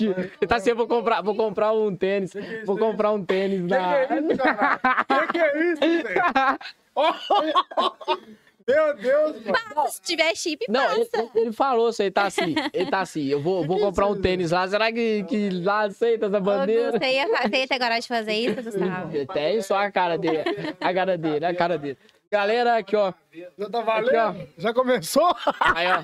Ele tá assim, eu vou comprar, vou comprar um tênis. Vou comprar um tênis na. Que que é isso, cara? Que que é isso, velho? Meu Deus, mano. Passa, se tiver chip, Não, ele, ele falou isso aí, tá assim. Ele tá assim, eu vou, vou comprar um tênis lá. Será que, que lá aceita essa bandeira? Você ia, você ia ter coragem de fazer isso, Gustavo? Tem só a cara dele. A cara dele, a cara dele. Galera, aqui, ó. Já tá valendo? Já começou? Aí, ó.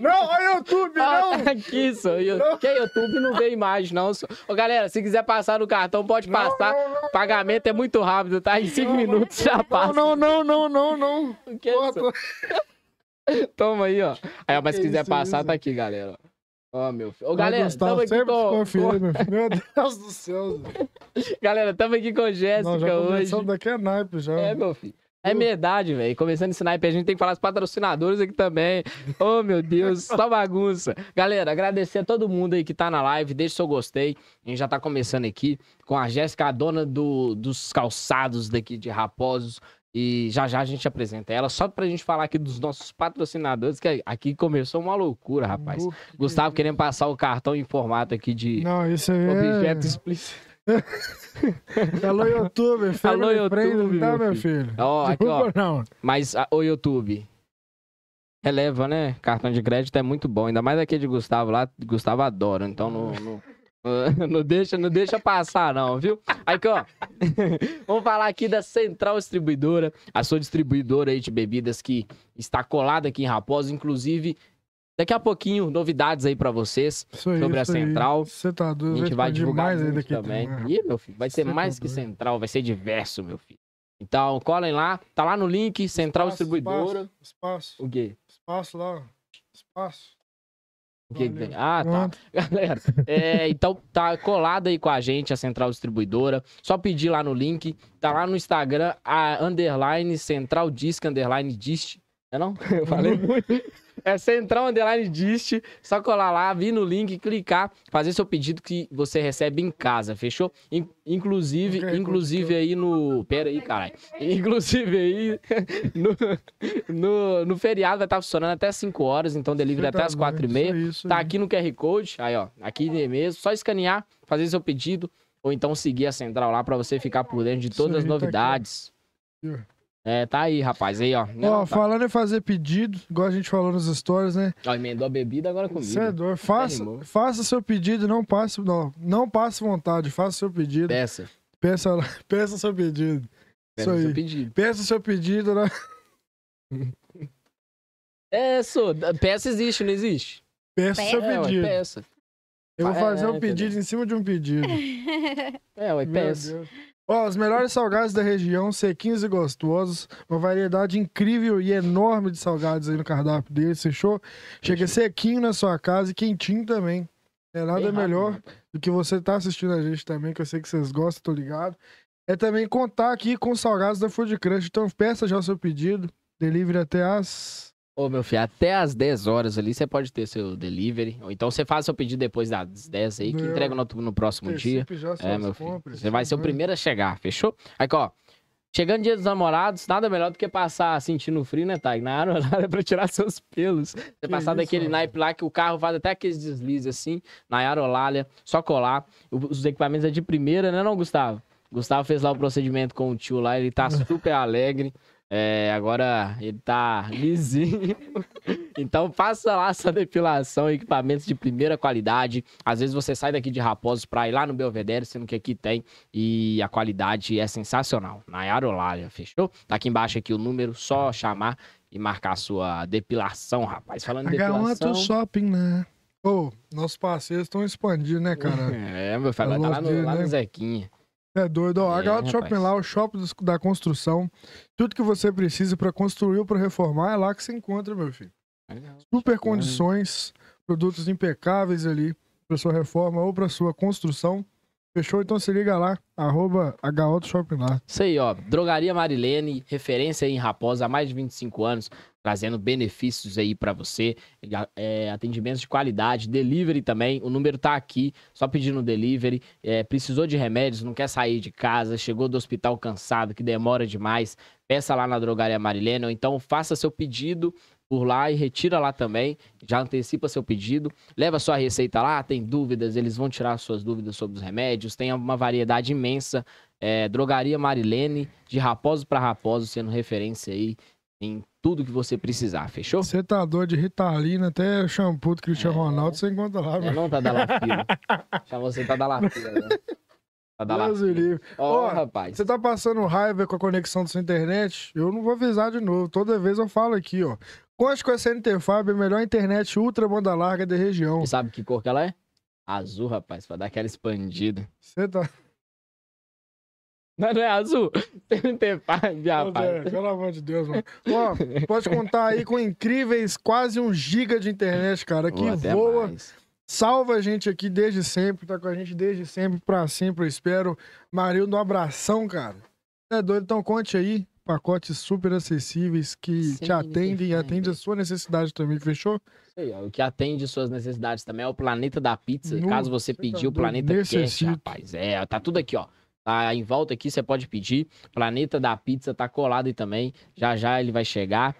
Não, olha o YouTube, não. Ah, aqui, só. Eu, que YouTube não vê imagem, não. Ô, galera, se quiser passar no cartão, pode passar. Pagamento é muito rápido, tá? Em cinco minutos já passa. Não, não, não, não, não. O que é Pô, isso? tô- Toma aí, ó. Aí, ó, mas se Que quiser isso, passar, isso? tá aqui, galera. Ó, meu filho. Ô, galera, Gustavo, tamo aqui sempre com... com- meu filho. Meu Deus do céu. Galera, tamo aqui com Não, Jéssica hoje. daqui a naipe já. É, meu filho. É verdade, velho. Começando esse naipe, a gente tem que falar dos patrocinadores aqui também. Oh, meu Deus, só bagunça. Galera, agradecer a todo mundo aí que tá na live. Deixa seu gostei. A gente já tá começando aqui com a Jéssica, a dona do, dos calçados daqui de Raposos. E já já a gente apresenta ela, só pra gente falar aqui dos nossos patrocinadores, que aqui começou uma loucura, rapaz. Gustavo querendo passar o cartão em formato aqui de Não, isso aí objeto é... explícito. Alô, YouTube. Alô, family YouTube, tá, meu meu filho? Ó, aqui, ó. Não. Mas a- o YouTube releva, né? Cartão de crédito é muito bom. Ainda mais aquele de Gustavo lá. Gustavo adora. Então não, não, não deixa, não deixa passar, não, viu? Aqui, ó. Vamos falar aqui da Central Distribuidora, a sua distribuidora aí de bebidas que está colada aqui em Raposo. Inclusive, daqui a pouquinho, novidades aí pra vocês. Aí, Sobre a central. Você tá A doido. gente vai divulgar muito aqui também. né? Ih, meu filho, vai ser Você tá mais que doido. central, vai ser diverso, meu filho. Então, colhem lá, tá lá no link, Central Espaço, Distribuidora. Espaço, O quê? espaço lá. Espaço. O que, que tem? Ah, tá. Galera, é, então tá colada aí com a gente, a Central Distribuidora. Só pedir lá no link. Tá lá no Instagram, a underline Central Disc, underline Dist. É não? Eu falei muito. É Central Underline Dist. Só colar lá, vir no link, clicar, fazer seu pedido que você recebe em casa, fechou? In- inclusive, Ok, inclusive aí no. Pera aí, caralho. Inclusive aí no, no, no feriado vai estar funcionando até 5 horas, então delivery até tá as 4 e meia. Isso Tá aqui no QR Code, aí ó, aqui mesmo, só escanear, fazer seu pedido, ou então seguir a central lá pra você ficar por dentro de todas as aí, tá É, tá aí, rapaz, aí ó. Não, Ó, tá. falando em fazer pedido, igual a gente falou nas histórias, né? Ó, emendou a bebida agora comigo. Você é doido. Faça, faça seu pedido, não passe, não, não passe vontade, faça seu pedido. Peça. Peça, peça seu pedido. Peça Isso seu aí. pedido. Peça seu pedido, né? É, só, peça existe, não existe? Peça Peça? seu É, ué, pedido. peça. Eu vou É, fazer um entendeu? pedido em cima de um pedido. É, ué, peça. Deus. Ó, os melhores salgados da região, sequinhos e gostosos. Uma variedade incrível e enorme de salgados aí no cardápio deles, fechou? Chega sequinho na sua casa e quentinho também. É nada Bem rápido, melhor né? do que você tá assistindo a gente também, que eu sei que vocês gostam, tô ligado. É também contar aqui com os salgados da Food Crush. Então peça já o seu pedido. Delivery até as. Ô, meu filho, até às 10 horas ali você pode ter seu delivery. Ou então você faz seu pedido depois das 10 aí, que entrega no, no próximo dia. Já É, meu filho. compras, Você vai ser o primeiro a chegar, fechou? Aqui, ó. Chegando dia dos namorados, nada melhor do que passar sentindo frio, né, Thay? Na área pra tirar seus pelos. Você passar isso, daquele naipe lá que o carro faz até aqueles deslizes assim, na aerolália, só colar. Os equipamentos é de primeira, né, não, Gustavo? Gustavo fez lá o procedimento com o tio lá, ele tá super alegre. É, agora ele tá lisinho. Então faça lá sua depilação, equipamentos de primeira qualidade. Às vezes você sai daqui de Raposos pra ir lá no Belvedere, sendo que aqui tem. E a qualidade é sensacional. Na Aerolália, fechou? Tá aqui embaixo aqui o número, só chamar e marcar a sua depilação, rapaz. Falando H1 depilação... Shopping, né? Ô, nossos parceiros estão expandindo, né, cara? É, meu filho, tá lá no, Gosto lá dele, no né? Zequinha. É doido. Ó, É, H1 Shopping rapaz. lá, o shopping da construção. Tudo que você precisa pra construir ou pra reformar é lá que você encontra, meu filho. Super condições, produtos impecáveis ali pra sua reforma ou pra sua construção. Fechou? Então se liga lá, arroba H1 Shopping lá. Isso aí, ó. Drogaria Marilene, referência em Raposa há mais de 25 anos, trazendo benefícios aí pra você. É, atendimentos de qualidade, delivery também. O número tá aqui, só pedindo delivery. É, precisou de remédios, não quer sair de casa, chegou do hospital cansado, que demora demais. Peça lá na Drogaria Marilene, ou então faça seu pedido por lá e retira lá também. Já antecipa seu pedido. Leva sua receita lá, tem dúvidas, eles vão tirar suas dúvidas sobre os remédios. Tem uma variedade imensa. É, Drogaria Marilene, de raposo para raposo, sendo referência aí em tudo que você precisar, fechou? Você tá doido de Ritalina, até shampoo do Cristiano É. Ronaldo, você encontra lá, É, meu. não tá da lafila. Chama você tá da lafila, né? Tá da Deus lafila. Ó, Ó, rapaz. Você tá passando raiva com a conexão da sua internet? Eu não vou avisar de novo. Toda vez eu falo aqui, ó. Conte com a SNT Fab, a melhor internet ultra banda larga da região. E sabe que cor que ela é? Azul, rapaz, pra dar aquela expandida. Você tá. Não, não é azul? Paz, Ô, rapaz. Pelo amor de Deus, mano. Ó, pode contar aí com incríveis quase um giga de internet, cara, que até voa. mais. Salva a gente aqui desde sempre, tá com a gente desde sempre, pra sempre, eu espero. Marildo, um abração, cara. É doido, então conte aí. Pacotes super acessíveis que te atendem e atendem a sua necessidade também, fechou? Isso aí, ó, o que atende suas necessidades também é o Planeta da Pizza. Nu, Caso você pedir o Planeta Cash, rapaz. É, tá tudo aqui, ó. Tá em volta aqui, você pode pedir. Planeta da Pizza tá colado aí também. Já já ele vai chegar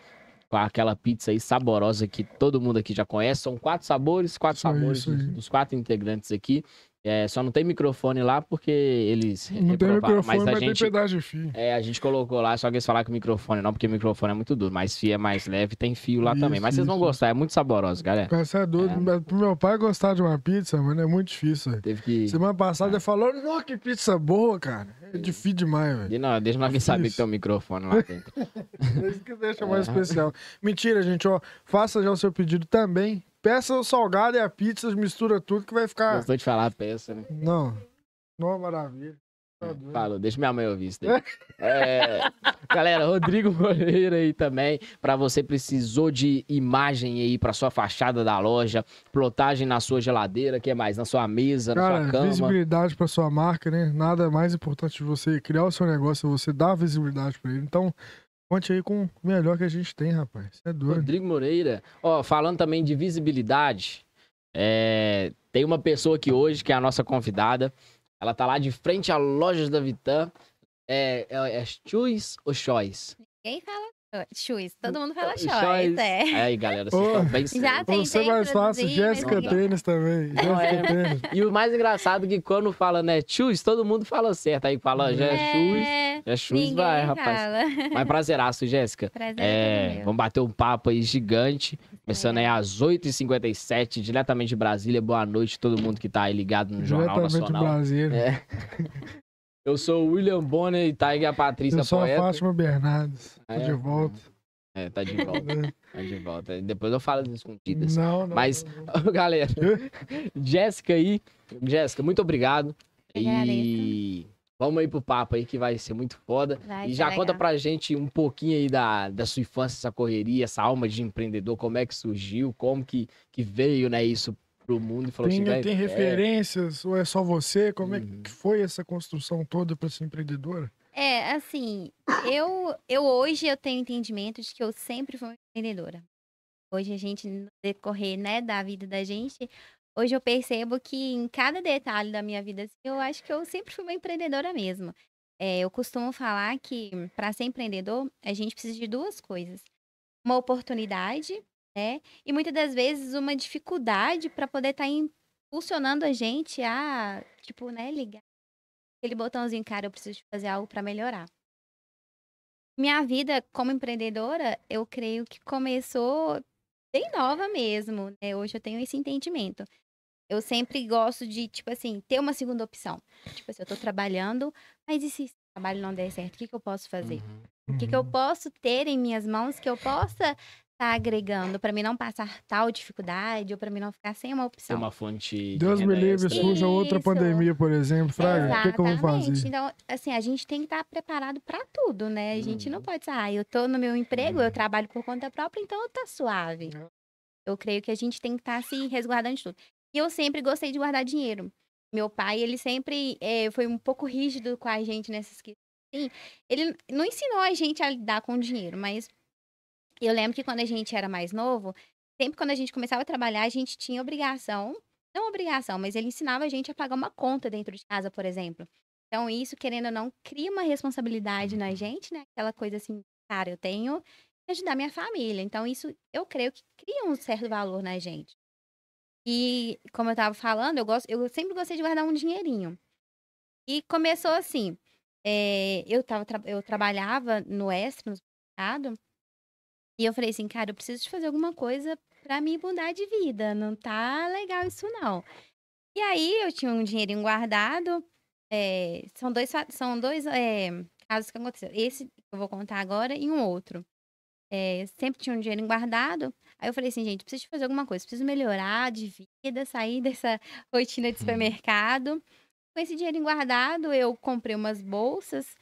com aquela pizza aí saborosa que todo mundo aqui já conhece. São quatro sabores, quatro Isso sabores isso aí. dos, dos quatro integrantes aqui. É, só não tem microfone lá porque eles Não tem microfone, mas mas, a tem gente pedaço de fio. é, a gente colocou lá, só que eles falaram que o microfone não, porque o microfone é muito duro, mas fio é mais leve, tem fio lá também. Isso, Mas vocês vão isso. gostar, é muito saboroso, galera. Você é doido. Mas Pro meu pai gostar de uma pizza, mano, é muito difícil, velho. Teve que. Semana passada ele falou, não, que pizza boa, cara. É difícil demais, velho. Não, deixa alguém saber que Isso. tem um microfone lá dentro. É isso que deixa mais É. especial. Mentira, gente, ó. Faça já o seu pedido também. Peça o salgado e a pizza, mistura tudo que vai ficar. Gostou de falar a peça, né? Não. Não, maravilha. Tá doido. Falou, deixa minha mãe ouvir isso daí. É, galera, Rodrigo Moreira aí também. Pra você precisou de imagem aí pra sua fachada da loja, plotagem na sua geladeira, que mais? Na sua mesa, na Cara, sua cama. visibilidade pra sua marca, né? Nada mais importante de você criar o seu negócio, é você dar visibilidade pra ele. Então, conte aí com o melhor que a gente tem, rapaz. Você é doido. Rodrigo Moreira. Ó, falando também de visibilidade, é, tem uma pessoa aqui hoje que é a nossa convidada. Ela tá lá de frente à lojas da Vitan. É, é, é Choice ou Choice? Ninguém fala shoes. Todo mundo fala Choice. choice, é. Aí, galera, vocês estão bem Já tem. Você é mais fácil, Jéssica não. Tênis também. É. Jéssica Tênis. E o mais engraçado é que quando fala, né, Choice, todo mundo fala certo. Aí fala, já é É, já é ninguém vai, rapaz. fala. Mas prazeraço, Jéssica. Prazer É, é vamos bater um papo aí gigante. Começando aí às 8h57, diretamente de Brasília. Boa noite a todo mundo que tá aí ligado no Jornal Nacional. Brasil. É. Eu sou o William Bonner e tá aí a Patrícia Eu sou a Poeta. Fátima Bernardes. Tô É. de volta. É, tá de volta, tá de volta. Depois eu falo das escondidas. Não, não. Mas, não. galera, Jéssica aí. Jéssica, muito obrigado. Eu E vamos aí pro papo aí que vai ser muito foda. Vai e já legal. conta pra gente um pouquinho aí da, da sua infância, essa correria, essa alma de empreendedor, como é que surgiu, como que, que veio, né, isso pro mundo e falou Tem, assim, tem é, referências ou é só você? Como é Uhum. que foi essa construção toda pra ser empreendedora? É, assim, eu, eu hoje eu tenho entendimento de que eu sempre fui uma empreendedora. Hoje a gente, no decorrer, né, da vida da gente, hoje eu percebo que em cada detalhe da minha vida, assim, eu acho que eu sempre fui uma empreendedora mesmo. É, eu costumo falar que para ser empreendedor, a gente precisa de duas coisas. Uma oportunidade, né? E muitas das vezes uma dificuldade para poder estar impulsionando a gente a, tipo, né, ligar aquele botãozinho, cara, eu preciso fazer algo para melhorar. Minha vida como empreendedora, eu creio que começou bem nova mesmo, né? Hoje eu tenho esse entendimento. Eu sempre gosto de, tipo assim, ter uma segunda opção. Tipo assim, eu tô trabalhando, mas e se esse trabalho não der certo? O que, que eu posso fazer? uhum. O que, que eu posso ter em minhas mãos que eu possa estar agregando para mim não passar tal dificuldade ou para mim não ficar sem uma Tem opção? uma fonte de Deus me livre, surja outra pandemia, por exemplo. Fraga, o que, que eu vou fazer? Então, assim, a gente tem que estar preparado para tudo, né? A gente não Uhum. pode dizer, ah, eu tô no meu emprego, Uhum. eu trabalho por conta própria, então tá suave. É. Eu creio que a gente tem que estar se resguardando de tudo. E eu sempre gostei de guardar dinheiro. Meu pai, ele sempre eh, foi um pouco rígido com a gente nessas questões. Sim, ele não ensinou a gente a lidar com o dinheiro, mas eu lembro que quando a gente era mais novo, sempre quando a gente começava a trabalhar, a gente tinha obrigação, não obrigação, mas ele ensinava a gente a pagar uma conta dentro de casa, por exemplo. Então, isso, querendo ou não, cria uma responsabilidade na gente, né? Aquela coisa assim, cara, eu tenho ajudar minha família. Então, isso eu creio que cria um certo valor na gente. E, como eu tava falando, eu, gosto, eu sempre gostei de guardar um dinheirinho. E começou assim. é, eu, tava, eu trabalhava no extra, no mercado, e eu falei assim, cara, eu preciso de fazer alguma coisa pra me mudar de vida. Não tá legal isso, não. E aí eu tinha um dinheirinho guardado. é, são dois, são dois é, casos que aconteceram. Esse que eu vou contar agora e um outro. É, sempre tinha um dinheirinho guardado. Aí eu falei assim, gente, preciso fazer alguma coisa. Preciso melhorar de vida, sair dessa rotina de Uhum. supermercado. Com esse dinheirinho guardado, eu comprei umas bolsas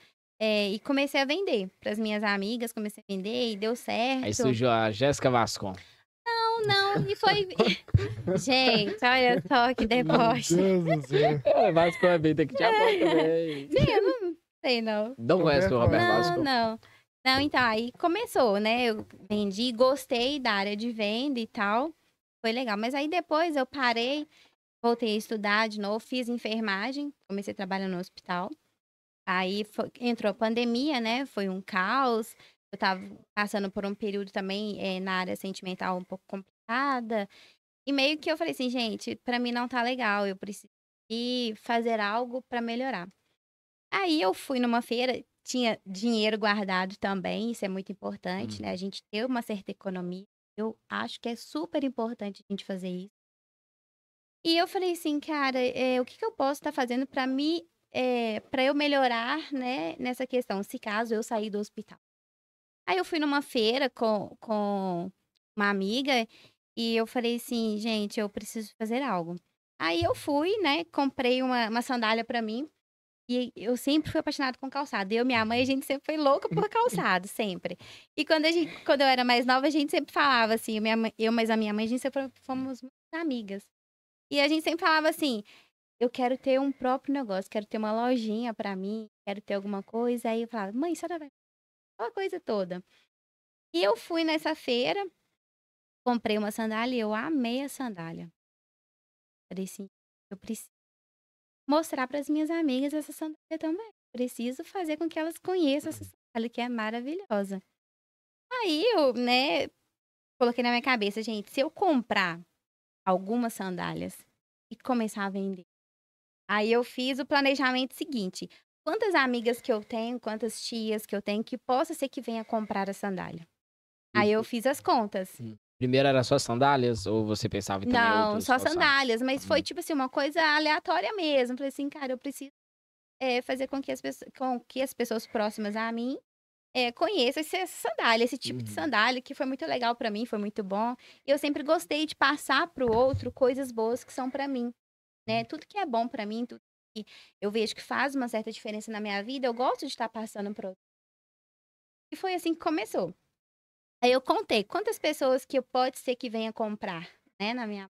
é, e comecei a vender para as minhas amigas. Comecei a vender e deu certo. Aí surgiu a Jéssica Vascon. Não, não, e foi. Gente, olha só que Meu deboche. Deus do céu. É, Vasco é bem, tem que te apoiar também. Sim, eu não sei, não. Não conhece o Roberto Não, Vasco? não. Não, então, aí começou, né? Eu vendi, gostei da área de venda e tal. Foi legal. Mas aí depois eu parei, voltei a estudar de novo, fiz enfermagem, comecei a trabalhar no hospital. Aí foi- entrou a pandemia, né? Foi um caos. Eu tava passando por um período também eh, na área sentimental um pouco complicada. E meio que eu falei assim, gente, pra mim não tá legal, eu preciso fazer algo pra melhorar. Aí eu fui numa feira, tinha dinheiro guardado também, isso é muito importante, Uhum. né? A gente ter uma certa economia. Eu acho que é super importante a gente fazer isso. E eu falei assim, cara, é, o que, que eu posso estar fazendo para me, é, para eu melhorar, né, nessa questão, se caso eu sair do hospital. Aí eu fui numa feira com, com uma amiga e eu falei assim, gente, eu preciso fazer algo. Aí eu fui, né, comprei uma, uma sandália para mim. E eu sempre fui apaixonada com calçado. Eu minha mãe, a gente sempre foi louca por calçado, sempre. E quando, a gente, quando eu era mais nova, a gente sempre falava assim, minha mãe- eu mais a minha mãe, a gente sempre fomos amigas. E a gente sempre falava assim, eu quero ter um próprio negócio, quero ter uma lojinha pra mim, quero ter alguma coisa. Aí eu falava, mãe, senhora vai aquela coisa toda. E eu fui nessa feira, comprei uma sandália e eu amei a sandália. Falei assim, eu preciso mostrar para as minhas amigas essa sandália também. Preciso fazer com que elas conheçam essa sandália, que é maravilhosa. Aí eu, né, coloquei na minha cabeça, gente, se eu comprar algumas sandálias e começar a vender. Aí eu fiz o planejamento seguinte: quantas amigas que eu tenho, quantas tias que eu tenho que possa ser que venha comprar a sandália. Aí eu fiz as contas. Primeiro era só sandálias ou você pensava em também Não, só calçados? sandálias, mas foi Hum. tipo assim, uma coisa aleatória mesmo. Falei assim, cara, eu preciso eh, fazer com que, as pessoas, com que as pessoas próximas a mim eh, conheçam esse- essa sandália, esse tipo de Uhum. sandália, que foi muito legal pra mim, foi muito bom. E eu sempre gostei de passar pro outro coisas boas que são pra mim, Uhum. Né? Tudo que é bom pra mim, tudo que eu vejo que faz uma certa diferença na minha vida, eu gosto de estar passando pro outro. E foi assim que começou. Aí eu contei quantas pessoas que eu pode ser que venha comprar, né, na minha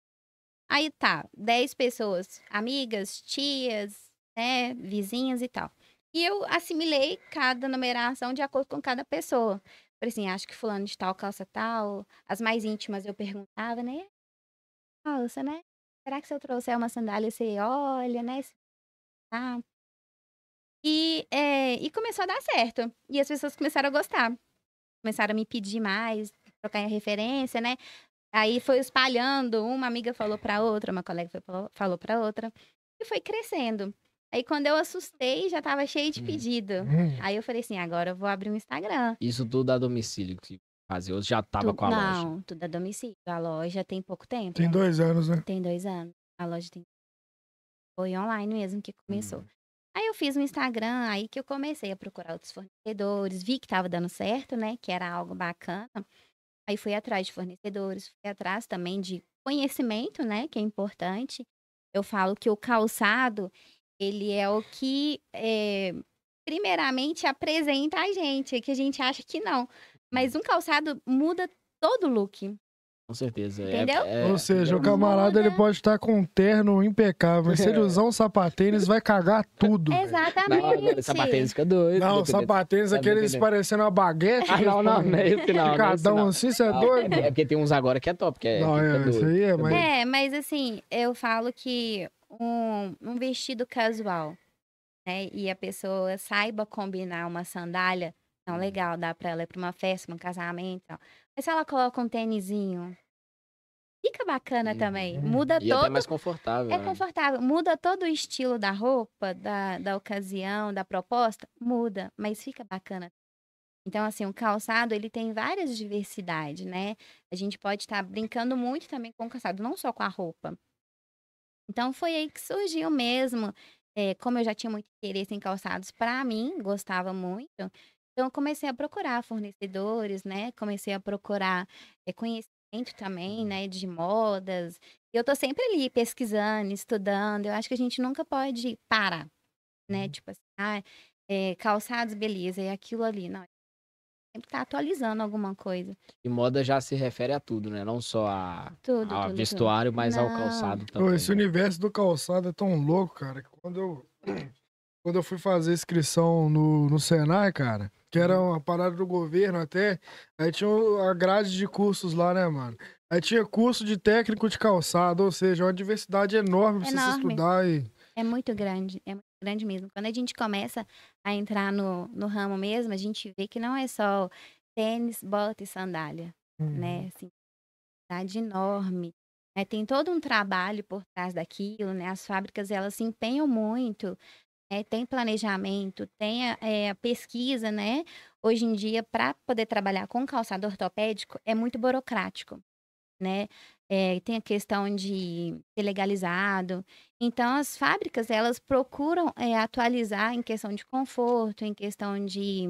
Aí tá, 10 pessoas, amigas, tias, né, vizinhas e tal. E eu assimilei cada numeração de acordo com cada pessoa. Por assim, acho que fulano de tal calça tal. As mais íntimas eu perguntava, né? Calça, né? Será que se eu trouxer uma sandália você olha, né? Tá. E, é, e começou a dar certo. E as pessoas começaram a gostar. Começaram a me pedir mais, trocar referência, né? Aí foi espalhando, uma amiga falou pra outra, uma colega falou- pra outra, e foi crescendo. Aí quando eu assustei, já tava cheio de Hum. pedido. Hum. Aí eu falei assim, agora eu vou abrir um Instagram. Isso tudo a domicílio que fazia. Eu já tava Tu- com a loja. Não, tudo a domicílio. A loja tem pouco tempo. Tem né? dois anos, né? Tem dois anos. A loja tem. Foi online mesmo que começou. Hum. Aí eu fiz um Instagram, aí que eu comecei a procurar outros fornecedores, vi que tava dando certo, né? Que era algo bacana. Aí fui atrás de fornecedores, fui atrás também de conhecimento, né? Que é importante. Eu falo que o calçado, ele é o que, é, primeiramente, apresenta a gente, que a gente acha que não. Mas um calçado muda todo o look. Com certeza. É- Entendeu? é- Ou seja, o é- camarada ele pode estar com um terno impecável, mas se ele usar um sapatênis, vai cagar tudo. Exatamente. Não, agora sapatênis fica doido. Não, sapatênis, É, aqueles parecendo uma baguete. Ah, não, não, não é esse não. não é esse Cada um não. assim, você é Não, doido? É, é porque tem uns agora que é top, que é, Não, que é, isso aí é, mas-. É, mas assim, eu falo que um, um vestido casual, né? E a pessoa saiba combinar uma sandália Não, legal, dá pra ela ir pra uma festa, um casamento. tal. Mas se ela coloca um tênisinho, fica bacana também. Muda E até todo. mais confortável. É né? confortável. Muda todo o estilo da roupa, da, da ocasião, da proposta. Muda, mas fica bacana. Então, assim, o calçado, ele tem várias diversidades, né? A gente pode estar brincando muito também com o calçado, não só com a roupa. Então, foi aí que surgiu mesmo. É, como eu já tinha muito interesse em calçados, para mim, gostava muito. Então, eu comecei a procurar fornecedores, né? Comecei a procurar é, conhecimento também, né? De modas. E eu tô sempre ali pesquisando, estudando. Eu acho que a gente nunca pode parar, né? Tipo assim, ah, é, calçados, beleza, é aquilo ali. Não, sempre tá atualizando alguma coisa. E moda já se refere a tudo, né? Não só a, Tudo, ao tudo, tudo. vestuário, mas ao Não. calçado Pô, também. esse né? universo do calçado é tão louco, cara, que quando eu, quando eu fui fazer inscrição no, no Senai, cara, que era uma parada do governo até, aí tinha a grade de cursos lá, né, mano? Aí tinha curso de técnico de calçado, ou seja, uma diversidade enorme pra você Enorme. estudar e... É muito grande, é muito grande mesmo. Quando a gente começa a entrar no, no ramo mesmo, a gente vê que não é só tênis, bota e sandália, né? Assim, diversidade enorme. né? Tem todo um trabalho por trás daquilo, né? As fábricas, elas se empenham muito, né? Tem planejamento, tem a, é, a pesquisa, né? Hoje em dia, para poder trabalhar com calçado ortopédico, é muito burocrático, né? É, tem a questão de ser legalizado. Então, as fábricas, elas procuram é, atualizar em questão de conforto, em questão de,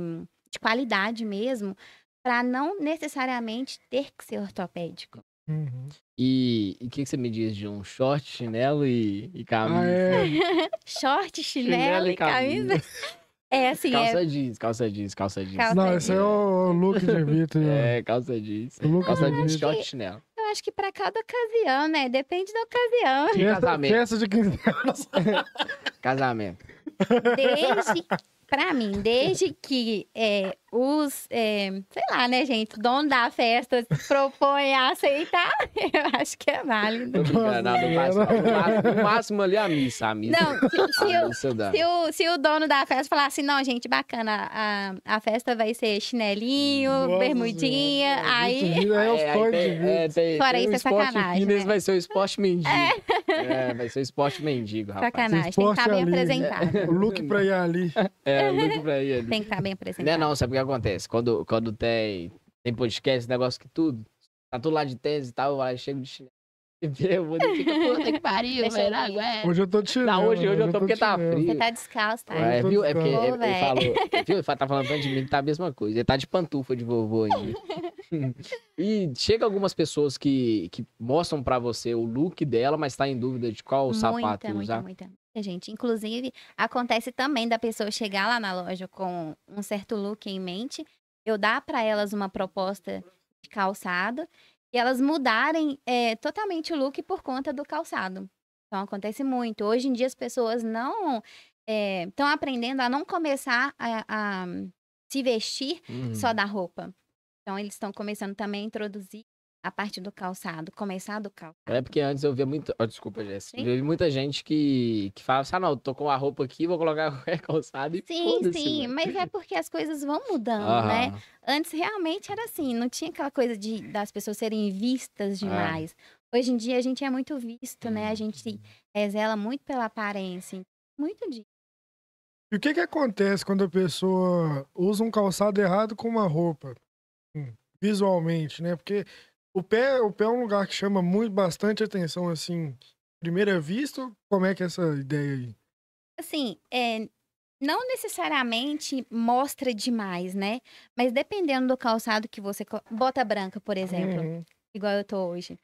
de qualidade mesmo, para não necessariamente ter que ser ortopédico. Uhum. E o que, que você me diz de um short, chinelo e, e camisa? Ah, é. Short, chinelo, Chinelo e e camisa. camisa. É assim, é, Calça jeans, calça jeans, calça jeans. Calça Não, esse é o look de Vitor. né? É, calça jeans. Look Calça jeans, short e chinelo. eu acho que para cada ocasião, né? Depende da ocasião. E Festa, casamento? festa de 15 anos. Casamento. Desde, pra mim, desde que é, os, é, sei lá, né, gente, o dono da festa propõe a aceitar, eu acho que é válido. Não, não. No máximo- No máximo ali a missa, a missa. Não, se, se a o, missa se, o, se o dono da festa falar assim, não, gente, bacana, a, a festa vai ser chinelinho, Nossa bermudinha, Senhora, aí... É É, tem, Vitor. é, tem, Fora tem isso, o é esporte sacanagem, né? vai ser o esporte mendigo. É. vai ser o esporte mendigo, rapaz. Sacanagem, tem que estar esporte bem ali, apresentado. O look pra ir ali. É, pra ir ali. Tem que estar bem Não é apresentado. não, sabe o que acontece? Quando, quando tem, tem podcast, negócio que tudo, tá tudo lá de tênis e tal, aí chega de chinelo. E eu vou dizer, puta que pariu, velho, aguento. Hoje eu tô de chinelo. Não, hoje- hoje eu tô porque tá frio. Você tá descalço, tá? É, viu? É porque ele, ele falou, viu? Ele tá falando tanto de mim que tá a mesma coisa. Ele tá de pantufa de vovô ainda. e chega algumas pessoas que, que mostram pra você o look dela, mas tá em dúvida de qual sapato muita, muita, usar. muita, muita gente. Inclusive, acontece também da pessoa chegar lá na loja com um certo look em mente, eu dar para elas uma proposta de calçado e elas mudarem é, totalmente o look por conta do calçado. Então, acontece muito. Hoje em dia, as pessoas não estão aprendendo a não começar a, a se vestir Uhum. só da roupa. Então, eles estão começando também a introduzir a parte do calçado, começar do calçado. É porque antes eu via muito. oh, desculpa, Jéssica. Eu vi muita gente que, que fala assim: ah, não, tô com a roupa aqui, vou colocar qualquer calçado e Sim, sim, velho. mas é porque as coisas vão mudando, né? Aham. Antes realmente era assim, não tinha aquela coisa de das pessoas serem vistas demais. Hoje em dia a gente é muito visto, né? A gente eh, zela muito pela aparência. Muito disso. E o que que acontece quando a pessoa usa um calçado errado com uma roupa? Hum, Visualmente, né? Porque o pé, o pé é um lugar que chama muito bastante atenção, assim, primeira vista. Como é que é essa ideia aí? Assim, é, não necessariamente mostra demais, né? Mas dependendo do calçado que você. Bota branca, por exemplo. Uhum. igual eu tô hoje.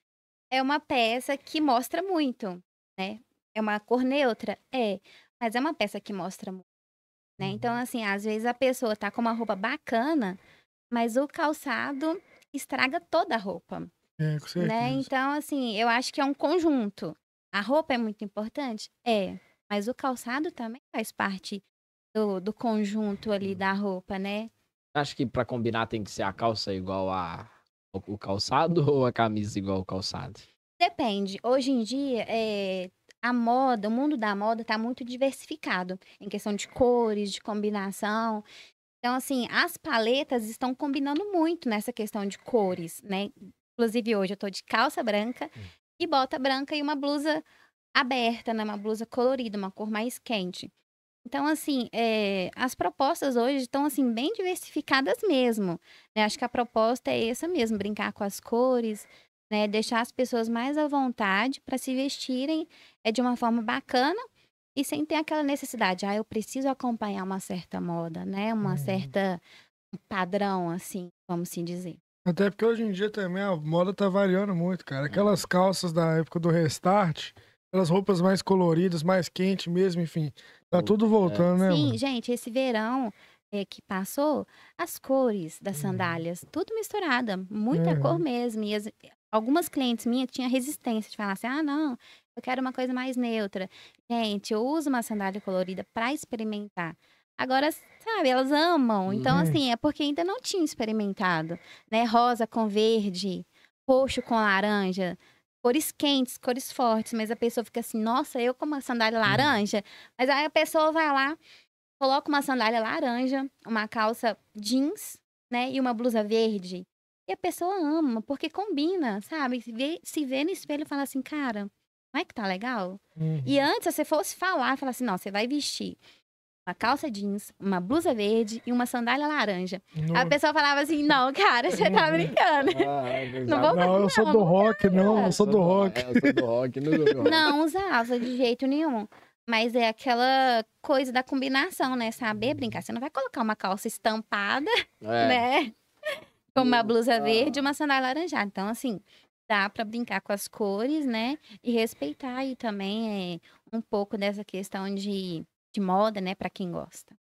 É uma peça que mostra muito, né? É uma cor neutra? É. Mas é uma peça que mostra muito. Né? Então, assim, às vezes a pessoa tá com uma roupa bacana, mas o calçado estraga toda a roupa. É, com certeza. Né? Então, assim, eu acho que é um conjunto. A roupa é muito importante? É. Mas o calçado também faz parte do, do conjunto ali da roupa, né? Acho que pra combinar tem que ser a calça igual a o o calçado ou a camisa igual ao calçado? Depende. Hoje em dia, é, a moda, o mundo da moda está muito diversificado em questão de cores, de combinação. Então, assim, as paletas estão combinando muito nessa questão de cores, né? Inclusive, hoje eu tô de calça branca Hum. e bota branca e uma blusa aberta, né? Uma blusa colorida, uma cor mais quente. Então, assim, é, as propostas hoje estão, assim, bem diversificadas mesmo. né? Acho que a proposta é essa mesmo, brincar com as cores, né? Deixar as pessoas mais à vontade para se vestirem é, de uma forma bacana e sem ter aquela necessidade, ah, eu preciso acompanhar uma certa moda, né? Uma Uhum. certa padrão, assim, vamos assim dizer. Até porque hoje em dia também a moda tá variando muito, cara. Aquelas calças da época do Restart, aquelas roupas mais coloridas, mais quentes mesmo, enfim. Tá tudo voltando, né, Sim, mano? gente, esse verão é, que passou, as cores das sandálias, tudo misturada, muita cor Uhum. mesmo. E as- algumas clientes minhas tinham resistência de falar assim: ah, não, eu quero uma coisa mais neutra. Gente, eu uso uma sandália colorida para experimentar. Agora, sabe, elas amam. Então, Uhum. assim, é porque ainda não tinha experimentado, né? Rosa com verde, roxo com laranja. Cores quentes, cores fortes, mas a pessoa fica assim, nossa, eu com uma sandália laranja. Mas aí a pessoa vai lá, coloca uma sandália laranja, uma calça jeans, né? E uma blusa verde. E a pessoa ama, porque combina, sabe? Se vê, se vê no espelho e fala assim, cara, não é que tá legal? Uhum. E antes, se você fosse falar, falar assim, não, você vai vestir uma calça jeans, uma blusa verde e uma sandália laranja. No- A pessoa falava assim, não, cara, você tá brincando. Não vou Não, eu sou Não, do não rock, não, eu sou do rock. É, eu sou do rock, não sou do rock. Não usava de jeito nenhum. Mas é aquela coisa da combinação, né? Saber brincar. Você não vai colocar uma calça estampada, É. né? Com uma blusa Ah. verde e uma sandália laranjada. Então, assim, dá pra brincar com as cores, né? E respeitar aí também é, um pouco dessa questão de, de moda, né? Pra quem gosta.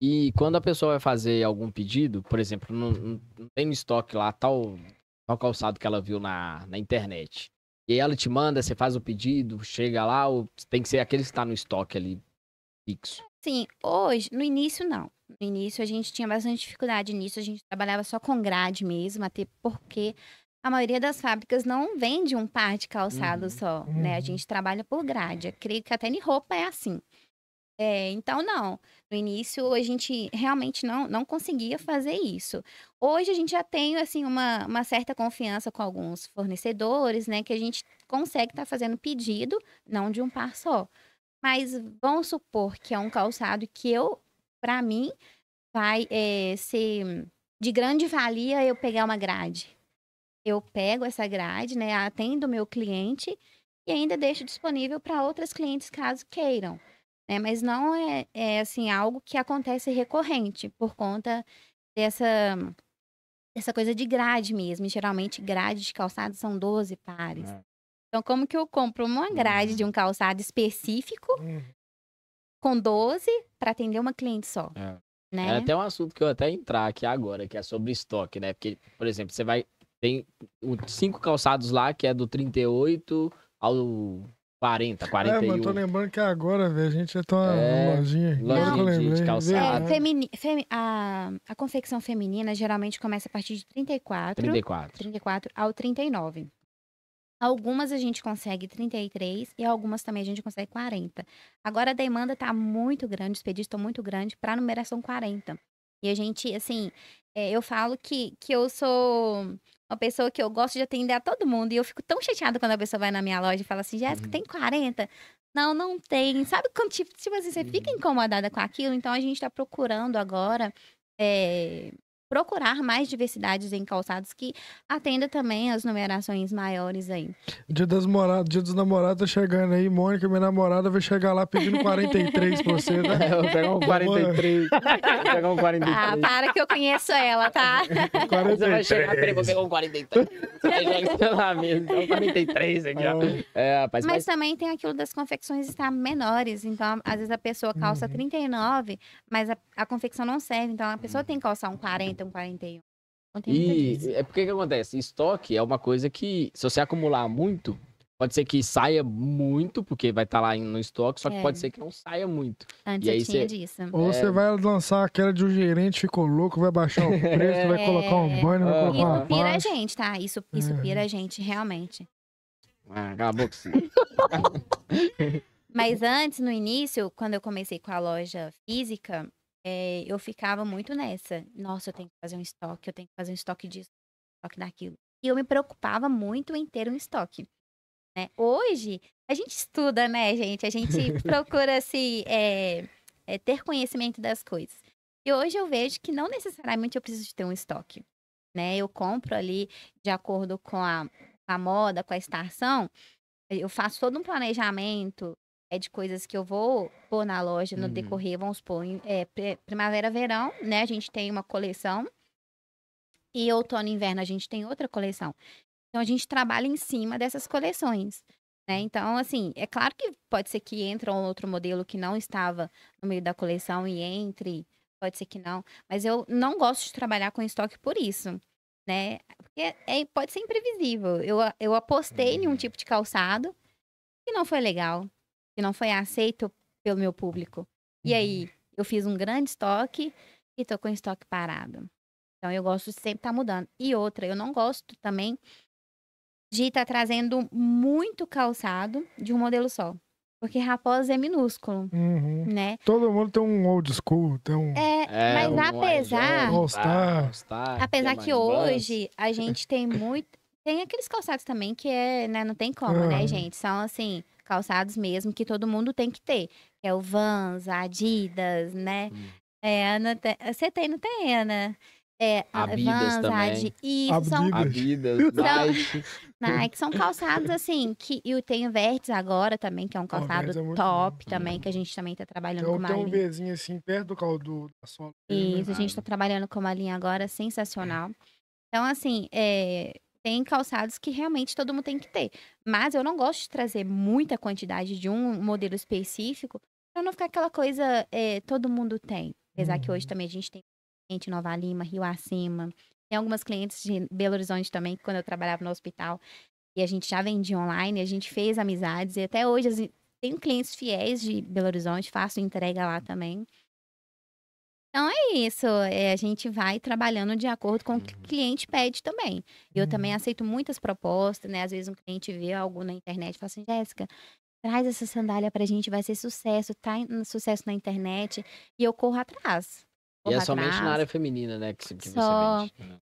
E quando a pessoa vai fazer algum pedido, por exemplo, não, não- não tem no estoque lá tal, tal calçado que ela viu na, na internet. E aí ela te manda, você faz o pedido, chega lá, ou tem que ser aquele que está no estoque ali fixo. Sim, hoje, no início não. No início a gente tinha bastante dificuldade nisso, a gente trabalhava só com grade mesmo, até porque a maioria das fábricas não vende um par de calçado Uhum, só, né? A uhum. gente trabalha por grade. Eu creio que até em roupa é assim. É, então, não. No início, a gente realmente não, não conseguia fazer isso. Hoje, a gente já tem, assim, uma, uma certa confiança com alguns fornecedores, né? Que a gente consegue estar fazendo pedido, não de um par só. Mas vamos supor que é um calçado que eu, para mim, vai eh, ser de grande valia eu pegar uma grade. Eu pego essa grade, né? Atendo o meu cliente e ainda deixo disponível para outras clientes caso queiram. Né? Mas não é, é assim algo que acontece recorrente por conta dessa dessa coisa de grade mesmo. E, geralmente grade de calçado são 12 pares. É. Então como que eu compro uma grade de um calçado específico Uhum. com 12 para atender uma cliente só, É. né? É até um assunto que eu até entrar aqui agora, que é sobre estoque, né? Porque, por exemplo, você vai. Tem cinco calçados lá, que é do 38 ao 40, É, 41. mas tô lembrando que agora, velho, a gente já tá É, lojinha. Lojinha que eu de- de calçado. É, femini- femi- a, a confecção feminina geralmente começa a partir de 34, 34. 34 ao 39. Algumas a gente consegue 33 e algumas também a gente consegue 40. Agora a demanda tá muito grande, os pedidos estão muito grandes para numeração 40. E a gente, assim, é, eu falo que, que eu sou uma pessoa que eu gosto de atender a todo mundo. E eu fico tão chateada quando a pessoa vai na minha loja e fala assim, Jéssica, Uhum. tem 40? Não, não tem. Sabe quando, tipo, tipo assim, você fica Uhum. incomodada com aquilo? Então a gente tá procurando agora é, procurar mais diversidades em calçados que atenda também as numerações maiores aí. Dia das moradas, dia dos namorados tá chegando aí. Mônica, minha namorada, vai chegar lá pedindo 43 pra você, né? É, eu vou pegar um 43. Vou pegar um 43. Ah, para que eu conheço ela, tá? Você vai chegar, peraí, vou 43. pegar um 43. Aí joga lá mesmo, então um 43 aqui, ó. É, rapaz, Mas mas, também tem aquilo das confecções estar menores. Então, às vezes a pessoa calça Uhum. 39, mas a, a confecção não serve. Então, a pessoa tem que calçar um 40, um 41. Não tem. E é porque que acontece? Estoque é uma coisa que, se você acumular muito, pode ser que saia muito, porque vai estar lá no estoque, só que É. pode ser que não saia muito. Antes e aí eu tinha cê- disso. Ou você vai lançar aquela de um gerente ficou louco, vai baixar o preço, vai É. colocar um banner, vai colocar uma Isso pira a gente, tá? Isso, isso Uhum. pira a gente, realmente. Ah, cala a boca. sim. Mas antes, no início, quando eu comecei com a loja física, eh, eu ficava muito nessa. Nossa, eu tenho que fazer um estoque, eu tenho que fazer um estoque disso, estoque daquilo. E eu me preocupava muito em ter um estoque. Né? Hoje, a gente estuda, né, gente? A gente procura se eh, eh, ter conhecimento das coisas. E hoje eu vejo que não necessariamente eu preciso de ter um estoque. Né? Eu compro ali de acordo com a, a moda, com a estação. Eu faço todo um planejamento é de coisas que eu vou pôr na loja no Uhum. decorrer, vamos em- é, pri- primavera, verão, né? A gente tem uma coleção. E outono e inverno a gente tem outra coleção. Então a gente trabalha em cima dessas coleções. Né? Então, assim, é claro que pode ser que entre um outro modelo que não estava no meio da coleção e entre, pode ser que não. Mas eu não gosto de trabalhar com estoque por isso. Né? Porque é, pode ser imprevisível. Eu, eu apostei em um Uhum. tipo de calçado que não foi legal, que não foi aceito pelo meu público. E aí, eu fiz um grande estoque e tô com o estoque parado. Então, eu gosto de sempre estar mudando. E outra, eu não gosto também de estar trazendo muito calçado de um modelo só. Porque raposa é minúsculo, Uhum. né? Todo mundo tem um old school, tem um. É, mas um apesar, All Star. All-Star, apesar que Vans. hoje a gente tem muito. Tem aqueles calçados também que é, né, não tem como, né, Aham. gente? São assim, calçados mesmo que todo mundo tem que ter. Que é o Vans, a Adidas, né? Hum. É, Ana tem- você tem, não tem, Ana? É, a Adidas Vans, também. Adi... Isso, são Adidas. Adidas, Nike. Nike, são calçados assim, que e eu tenho Vertes agora também, que é um calçado é top bom. também, que a gente também tá trabalhando Tem, com um- uma tem um linha. Vzinho assim, perto do caldo da sola. dele, Isso, né? a gente tá trabalhando com uma linha agora sensacional. Então, assim, é, tem calçados que realmente todo mundo tem que ter. Mas eu não gosto de trazer muita quantidade de um modelo específico pra não ficar aquela coisa é, todo mundo tem. Apesar que hoje Uhum. também a gente tem cliente Nova Lima, Rio Acima. Tem algumas clientes de Belo Horizonte também, que quando eu trabalhava no hospital. E a gente já vendia online, a gente fez amizades. E até hoje as- tenho clientes fiéis de Belo Horizonte, faço entrega lá também. Então é isso, é, a gente vai trabalhando de acordo com o que o Uhum. cliente pede também. Eu também Uhum. aceito muitas propostas, né? Às vezes um cliente vê algo na internet e fala assim, Jéssica, traz essa sandália pra gente, vai ser sucesso, tá sucesso na internet. E eu corro atrás. E é corro somente na atrás. área feminina, né? Que, que Só você vende. né?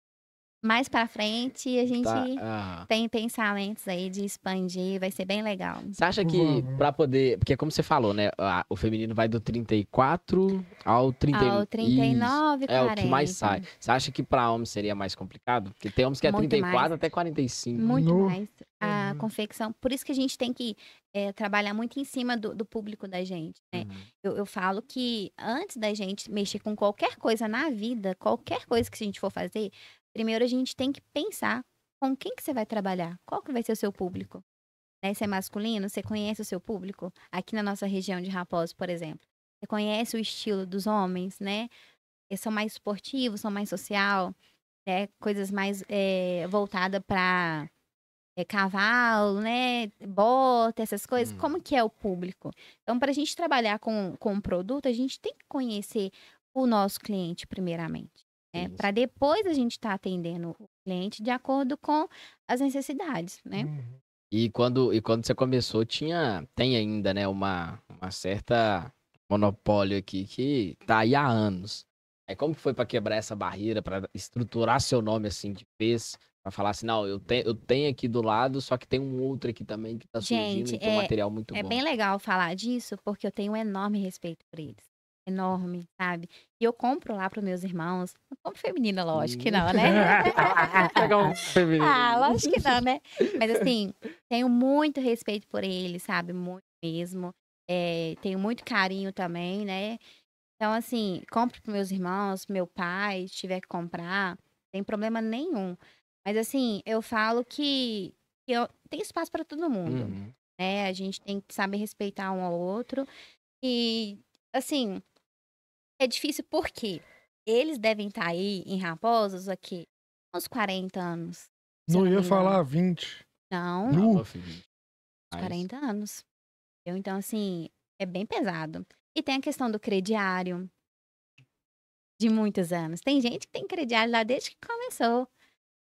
Mais pra frente, a gente Tá, aham. tem pensamentos aí de expandir, vai ser bem legal. Você acha que Vamos. pra poder. Porque, como você falou, né? O feminino vai do 34 ao 30, Ao 39, Isso, É 40. o que mais sai. Você acha que pra homem seria mais complicado? Porque tem homens que é Muito 34 mais. até 45. Muito No- mais a Uhum. confecção. Por isso que a gente tem que eh, trabalhar muito em cima do, do público da gente, né? Uhum. Eu, eu falo que antes da gente mexer com qualquer coisa na vida, qualquer coisa que a gente for fazer, primeiro a gente tem que pensar com quem que você vai trabalhar, qual que vai ser o seu público. Né? Se é masculino, você conhece o seu público? Aqui na nossa região de Raposo, por exemplo. Você conhece o estilo dos homens, né? Eles são mais esportivos, são mais social, né? Coisas mais eh, voltadas para cavalo, né? Bota, essas coisas. Hum. Como que é o público? Então, para a gente trabalhar com, com um produto, a gente tem que conhecer o nosso cliente primeiramente. Né? Para depois a gente estar atendendo o cliente de acordo com as necessidades, né? Uhum. E quando, e quando você começou, tinha, tem ainda, né, uma, uma certa monopólio aqui que tá aí há anos. Aí como que foi pra quebrar essa barreira, pra estruturar seu nome assim de vez, pra falar assim, não, eu, te, eu tenho aqui do lado, só que tem um outro aqui também que tá surgindo Gente, e tem um é- material muito É bom. bem legal falar disso, porque eu tenho um enorme respeito por eles. Enorme, sabe? E eu compro lá para meus irmãos. Não compro feminina, lógico que não, né? Ah, lógico que não, né? Mas assim, tenho muito respeito por eles, sabe? Muito mesmo. É, tenho muito carinho também, né? Então, assim, compro para meus irmãos, meu pai, se tiver que comprar, não tem problema nenhum. Mas assim, eu falo que, que eu, tem espaço para todo mundo Uhum. né? A gente tem que saber respeitar um ao outro. E, assim, é difícil porque eles devem estar aí em Raposos aqui uns 40 anos. eu Não ia falar 20. Não, meu filho. uns Mas- 40 anos. Então, assim, é bem pesado. E tem a questão do crediário. De muitos anos. Tem gente que tem crediário lá desde que começou.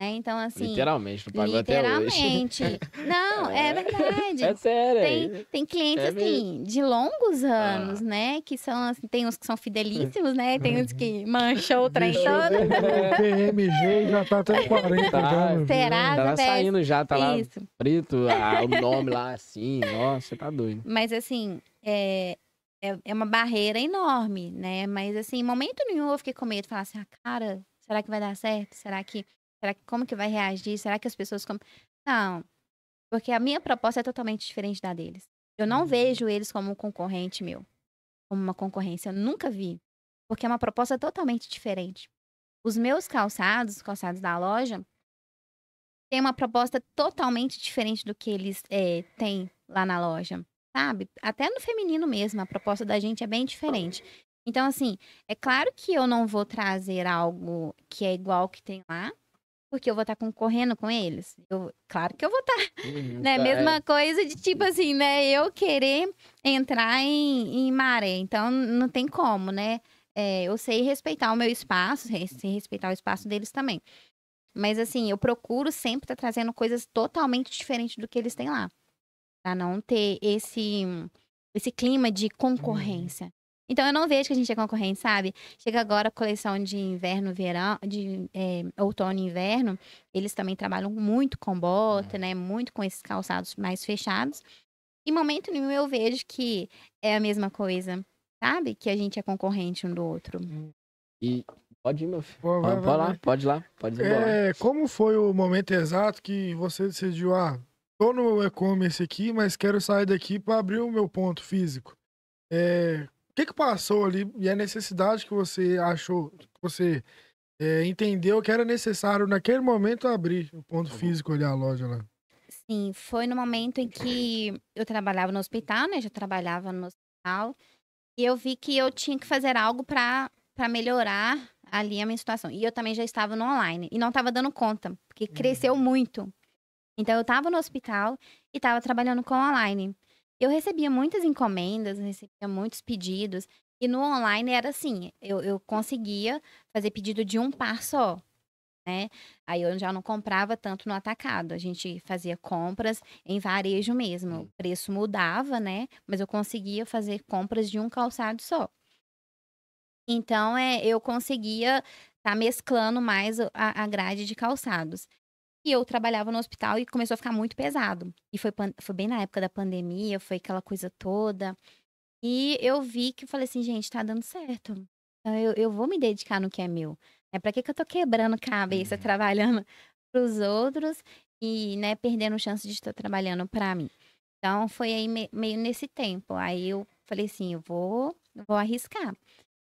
Né? Então, assim. Literalmente, não pagou até hoje. Literalmente. Não, é verdade. É sério. Tem, tem clientes, É assim, de longos anos, Ah. né? Que são, assim, tem uns que são fidelíssimos, né? Tem uns que manchou o trem todo. o PMG já tá até 40 Tá. já. meu Será? Tá saindo já, tá lá Isso. preto, ah, o nome lá assim. Nossa, você tá doido. Mas, assim, é, é, é uma barreira enorme, né? Mas, assim, em momento nenhum eu fiquei com medo. Falar assim, ah, cara, será que vai dar certo? Será que... Será que como que vai reagir? Será que as pessoas... Com... Não, porque a minha proposta é totalmente diferente da deles. Eu não vejo eles como um concorrente meu. Como uma concorrência. Eu nunca vi. Porque é uma proposta totalmente diferente. Os meus calçados, os calçados da loja, têm uma proposta totalmente diferente do que eles eh, têm lá na loja. Sabe? Até no feminino mesmo, a proposta da gente é bem diferente. Então, assim, é claro que eu não vou trazer algo que é igual que tem lá, porque eu vou estar concorrendo com eles. Eu, claro que eu vou estar Uhum, né? tá, Mesma coisa de tipo assim, né? Eu querer entrar em, em maré. Então, não tem como, né? É, eu sei respeitar o meu espaço, sei respeitar o espaço deles também. Mas, assim, eu procuro sempre estar trazendo coisas totalmente diferentes do que eles têm lá. Pra não ter esse, esse clima de concorrência. Então, eu não vejo que a gente é concorrente, sabe? Chega agora a coleção de inverno, verão, de é, outono e inverno. Eles também trabalham muito com bota, né? Muito com esses calçados mais fechados. Em momento nenhum eu vejo que é a mesma coisa, sabe? Que a gente é concorrente um do outro. E pode ir, meu filho. Pô, vai, Pode, vai, lá, vai. pode ir lá, pode ir embora. É, como foi o momento exato que você decidiu, ah, tô no e-commerce aqui, mas quero sair daqui para abrir o meu ponto físico? É, o que que passou ali e a necessidade que você achou, que você é, entendeu que era necessário naquele momento abrir o ponto físico ali, a loja lá? Sim, foi no momento em que eu trabalhava no hospital, né? Já trabalhava no hospital. E eu vi que eu tinha que fazer algo para para melhorar ali a minha situação. E eu também já estava no online e não estava dando conta, porque cresceu muito. Então eu estava no hospital e estava trabalhando com online. Eu recebia muitas encomendas, recebia muitos pedidos. E no online era assim, eu, eu conseguia fazer pedido de um par só, né? Aí eu já não comprava tanto no atacado. A gente fazia compras em varejo mesmo. O preço mudava, né? Mas eu conseguia fazer compras de um calçado só. Então, é, eu conseguia estar mesclando mais a, a grade de calçados. E eu trabalhava no hospital e começou a ficar muito pesado. E foi, foi bem na época da pandemia, foi aquela coisa toda. E eu vi que eu falei assim, gente, tá dando certo. Então, eu, eu vou me dedicar no que é meu. É para que, que eu tô quebrando cabeça, Uhum. trabalhando pros outros e, né, perdendo chance de estar trabalhando para mim. Então, foi aí me- meio nesse tempo. Aí eu falei assim, eu vou, vou arriscar.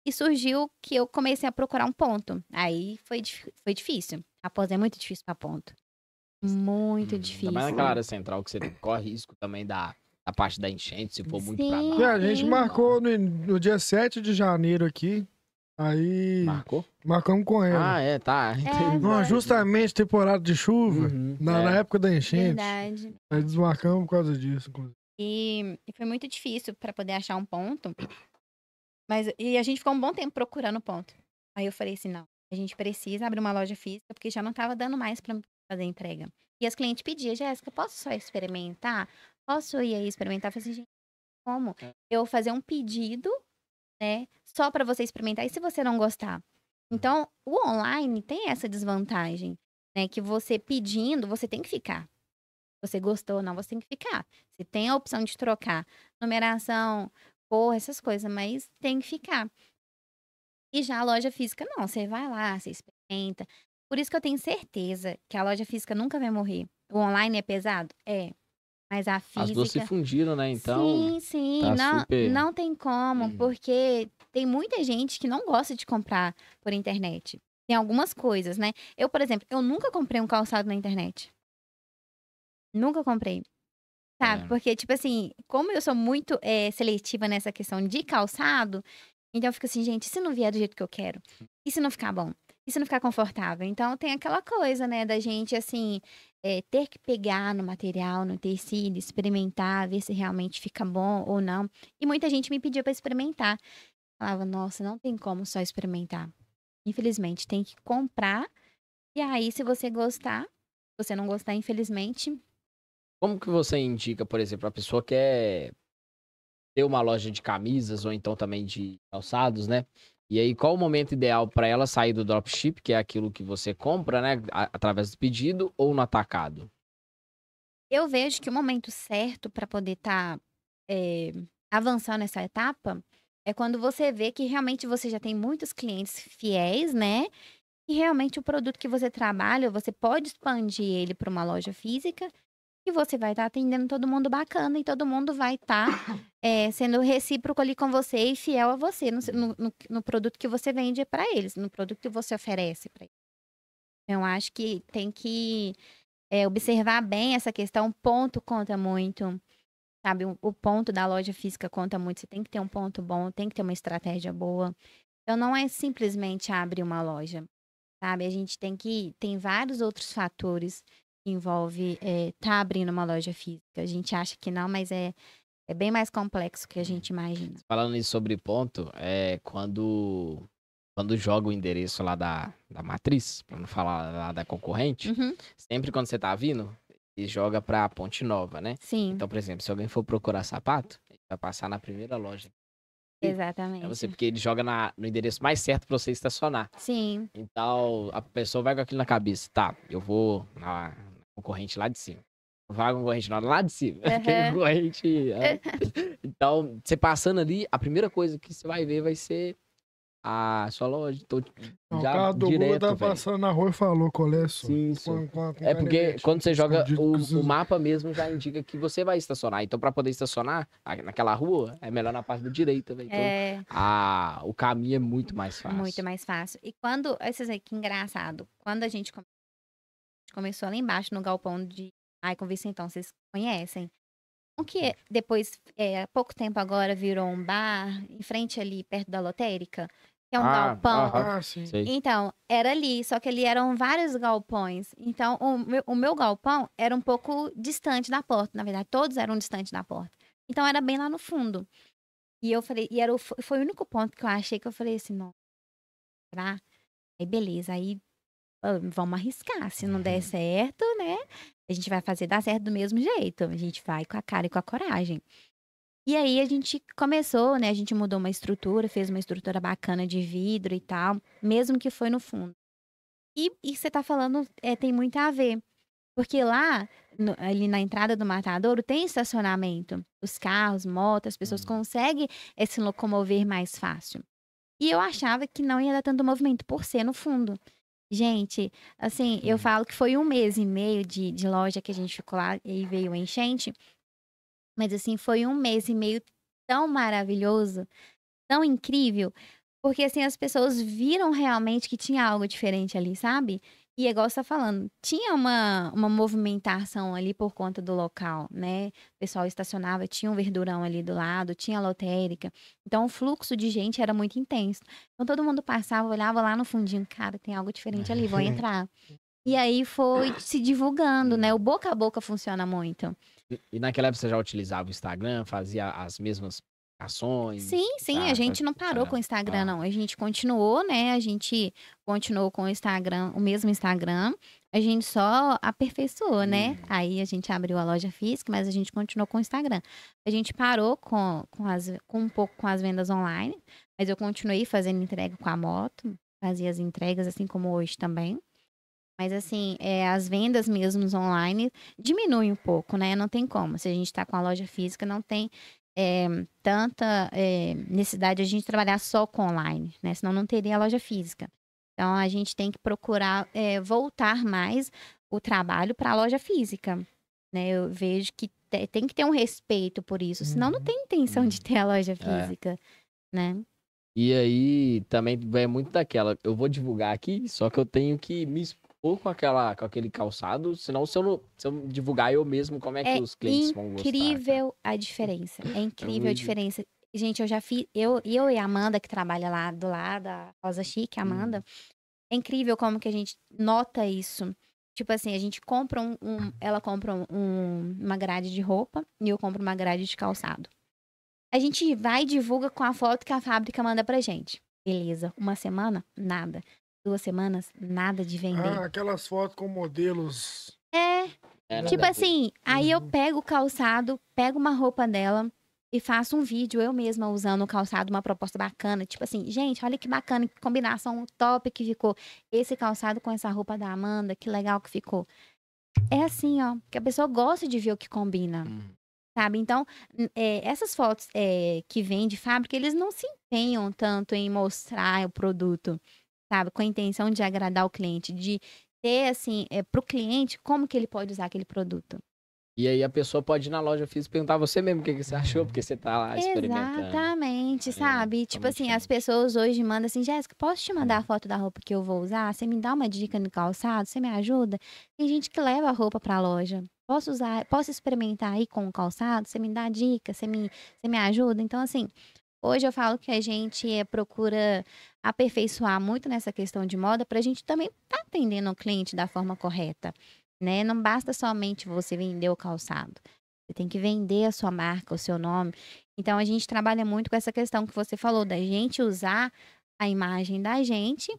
E surgiu que eu comecei a procurar um ponto. Aí foi, foi difícil. Após é muito difícil para ponto. Muito Hum, difícil. Ainda mais naquela área central que você corre risco também da, da parte da enchente, se for muito pra Sim. baixo. E a gente sim. marcou no, no dia 7 de janeiro aqui, aí Marcou? marcamos com ela. Ah, é, tá. entendi. Não, justamente temporada de chuva, Uhum, na, é. na época da enchente. Verdade. Aí desmarcamos por causa disso, inclusive. E, e foi muito difícil para poder achar um ponto. Mas e a gente ficou um bom tempo procurando ponto. Aí eu falei assim, não, a gente precisa abrir uma loja física porque já não tava dando mais para fazer entrega. E as clientes pediam, Jéssica, posso só experimentar? Posso ir aí experimentar? Eu falei assim, gente, como? É. Eu fazer um pedido, né, só para você experimentar e se você não gostar. Então, o online tem essa desvantagem, né, que você pedindo, você tem que ficar. Você gostou ou não, você tem que ficar. Você tem a opção de trocar numeração, cor, essas coisas, mas tem que ficar. E já a loja física, não. Você vai lá, você experimenta. Por isso que eu tenho certeza que a loja física nunca vai morrer. O online é pesado? É. Mas a As duas se física. fundiram, né? Então. sim, sim. tá não, super- não tem como, Uhum. porque tem muita gente que não gosta de comprar por internet. Tem algumas coisas, né? Eu, por exemplo, eu nunca comprei um calçado na internet. Nunca comprei. Sabe? É. Porque, tipo assim, como eu sou muito eh, seletiva nessa questão de calçado, então eu fico assim, gente, se não vier do jeito que eu quero? E se não ficar bom? Se não ficar confortável? Então tem aquela coisa, né, da gente, assim, eh, ter que pegar no material, no tecido, experimentar, ver se realmente fica bom ou não. E muita gente me pediu pra experimentar. Falava, nossa, não tem como só experimentar. Infelizmente, tem que comprar E aí, se você gostar, se você não gostar, infelizmente, Como que você indica, por exemplo, a pessoa quer ter uma loja de camisas ou então também de calçados, né? E aí, qual o momento ideal para ela sair do dropship, que é aquilo que você compra, né, através do pedido ou no atacado? eu vejo que o momento certo para poder estar avançando nessa etapa é quando você vê que realmente você já tem muitos clientes fiéis, né? E realmente o produto que você trabalha, você pode expandir ele para uma loja física e você vai estar atendendo todo mundo bacana e todo mundo vai estar sendo recíproco ali com você e fiel a você no, no- no- produto que você vende para eles, no produto que você oferece para eles. Eu acho que tem que é, observar bem essa questão. Ponto conta muito. Sabe, o, o ponto da loja física conta muito. Você tem que ter um ponto bom, tem que ter uma estratégia boa. Então, não é simplesmente abrir uma loja. Sabe, a gente tem que. Tem vários outros fatores envolve é, tá abrindo uma loja física. A gente acha que não, mas é, é bem mais complexo que a gente imagina. Falando isso sobre ponto, é quando quando joga o endereço lá da, da matriz, para não falar lá da concorrente, Uhum, sempre quando você tá vindo, ele joga pra Ponte Nova, né? sim, Então, por exemplo, se alguém for procurar sapato, ele vai passar na primeira loja. exatamente. É você, porque ele joga na- no endereço mais certo pra você estacionar. Sim, Então, a pessoa vai com aquilo na cabeça. Tá, eu vou na concorrente lá de cima. Não vai com a concorrente não, lá de cima. Porque Aham. concorrente... é. Então, você passando ali, a primeira coisa que você vai ver vai ser a sua loja. Então, Não, o já cara do Google direto, tá passando na rua e falou qual é isso. Com- com- com É porque canivete, quando você joga, o, o mapa mesmo já indica que você vai estacionar. Então, pra poder estacionar naquela rua, é melhor na parte da direita, velho. Então, é. a, o caminho é muito mais fácil. Muito mais fácil. E quando, esses aí, que engraçado, quando a gente come- começou lá embaixo no galpão de Icon Vicentão, vocês conhecem? O que depois, é, há pouco tempo agora, virou um bar em frente ali, perto da lotérica, que é um Ah, galpão. Ah, sim. Sei. Então, era ali, só que ali eram vários galpões. Então, o meu, o meu galpão era um pouco distante da porta. Na verdade, todos eram distantes da porta. Então, era bem lá no fundo. E eu falei, e era o, foi o único ponto que eu achei que eu falei assim, não. Será? Aí, beleza. Aí, vamos arriscar. Se não der certo, né? A gente vai fazer dar certo do mesmo jeito. A gente vai com a cara e com a coragem. E aí a gente começou, né? A gente mudou uma estrutura, fez uma estrutura bacana de vidro e tal, mesmo que foi no fundo. E, e você tá falando, é, tem muito a ver. Porque lá, no- ali na entrada do matadouro, tem estacionamento. Os carros, motos, as pessoas Uhum. conseguem eh, se locomover mais fácil. E eu achava que não ia dar tanto movimento por ser no fundo. Gente, assim, eu Uhum. falo que foi um mês e meio de, de loja que a gente ficou lá e veio a enchente. Mas assim, foi um mês e meio tão maravilhoso, tão incrível, porque assim, as pessoas viram realmente que tinha algo diferente ali, sabe? E é igual você tá falando, tinha uma, uma movimentação ali por conta do local, né? O pessoal estacionava, tinha um verdurão ali do lado, tinha lotérica. Então o fluxo de gente era muito intenso. Então todo mundo passava, olhava lá no fundinho, cara, tem algo diferente ali, vou entrar. E aí foi se divulgando, né? O boca a boca funciona muito. E- E naquela época você já utilizava o Instagram, fazia as mesmas ações? Sim, sim, tá, a gente não tá, parou com o Instagram, ah. não. A gente continuou, né? A gente continuou com o Instagram, o mesmo Instagram. A gente só aperfeiçoou, né? Uhum. Aí a gente abriu a loja física, mas a gente continuou com o Instagram. A gente parou com, com, as, com um pouco com as vendas online, mas eu continuei fazendo entrega com a moto, fazia as entregas assim como hoje também. Mas assim, é, as vendas mesmo online diminuem um pouco, né? Não tem como. Se a gente está com a loja física, não tem é, tanta é, necessidade de a gente trabalhar só com online, né? Senão não teria a loja física. Então a gente tem que procurar é, voltar mais o trabalho para a loja física. Né? Eu vejo que te- tem que ter um respeito por isso, senão não Uhum. tem intenção de ter a loja É. física, né? E aí também vem muito daquela. Eu vou divulgar aqui, só que eu tenho que me expor com, aquela, com aquele calçado. Senão, se eu, não, se eu divulgar eu mesmo, como é que É os clientes vão gostar? cara? incrível a diferença. É incrível a diferença. Gente, eu já fiz. Eu, eu e a Amanda, que trabalha lá do lado, a Rosa Chique, a Amanda. É incrível como que a gente nota isso. Tipo assim, a gente compra um. um- ela compra um- uma grade de roupa e eu compro uma grade de calçado. A gente vai e divulga com a foto que a fábrica manda pra gente. Beleza. Uma semana? Nada. Duas semanas, nada de vender. Ah, aquelas fotos com modelos. É, É, tipo assim, aí eu Uhum. pego o calçado, pego uma roupa dela e faço um vídeo eu mesma usando o calçado, uma proposta bacana. Tipo assim, gente, olha que bacana, que combinação top que ficou. Esse calçado com essa roupa da Amanda, que legal que ficou. É assim, ó, que a pessoa gosta de ver o que combina. Hum. Sabe? Então, é, essas fotos é, que vêm de fábrica, eles não se empenham tanto em mostrar o produto, sabe? Com a intenção de agradar o cliente, de ter, assim, é, para o cliente, como que ele pode usar aquele produto. E aí a pessoa pode ir na loja física e perguntar você mesmo o que, que você achou, porque você tá lá experimentando. Exatamente, É, sabe? tá tipo assim, as pessoas hoje mandam assim, Jéssica, posso te mandar a foto da roupa que eu vou usar? Você me dá uma dica no calçado? Você me ajuda? Tem gente que leva a roupa pra loja. Posso usar, posso experimentar aí com o calçado? Você me dá dica? Você me, você me ajuda? Então, assim, hoje eu falo que a gente eh, procura aperfeiçoar muito nessa questão de moda pra gente também tá atendendo o cliente da forma correta, né? Não basta somente você vender o calçado. Você tem que vender a sua marca, o seu nome. Então, a gente trabalha muito com essa questão que você falou, da gente usar a imagem da gente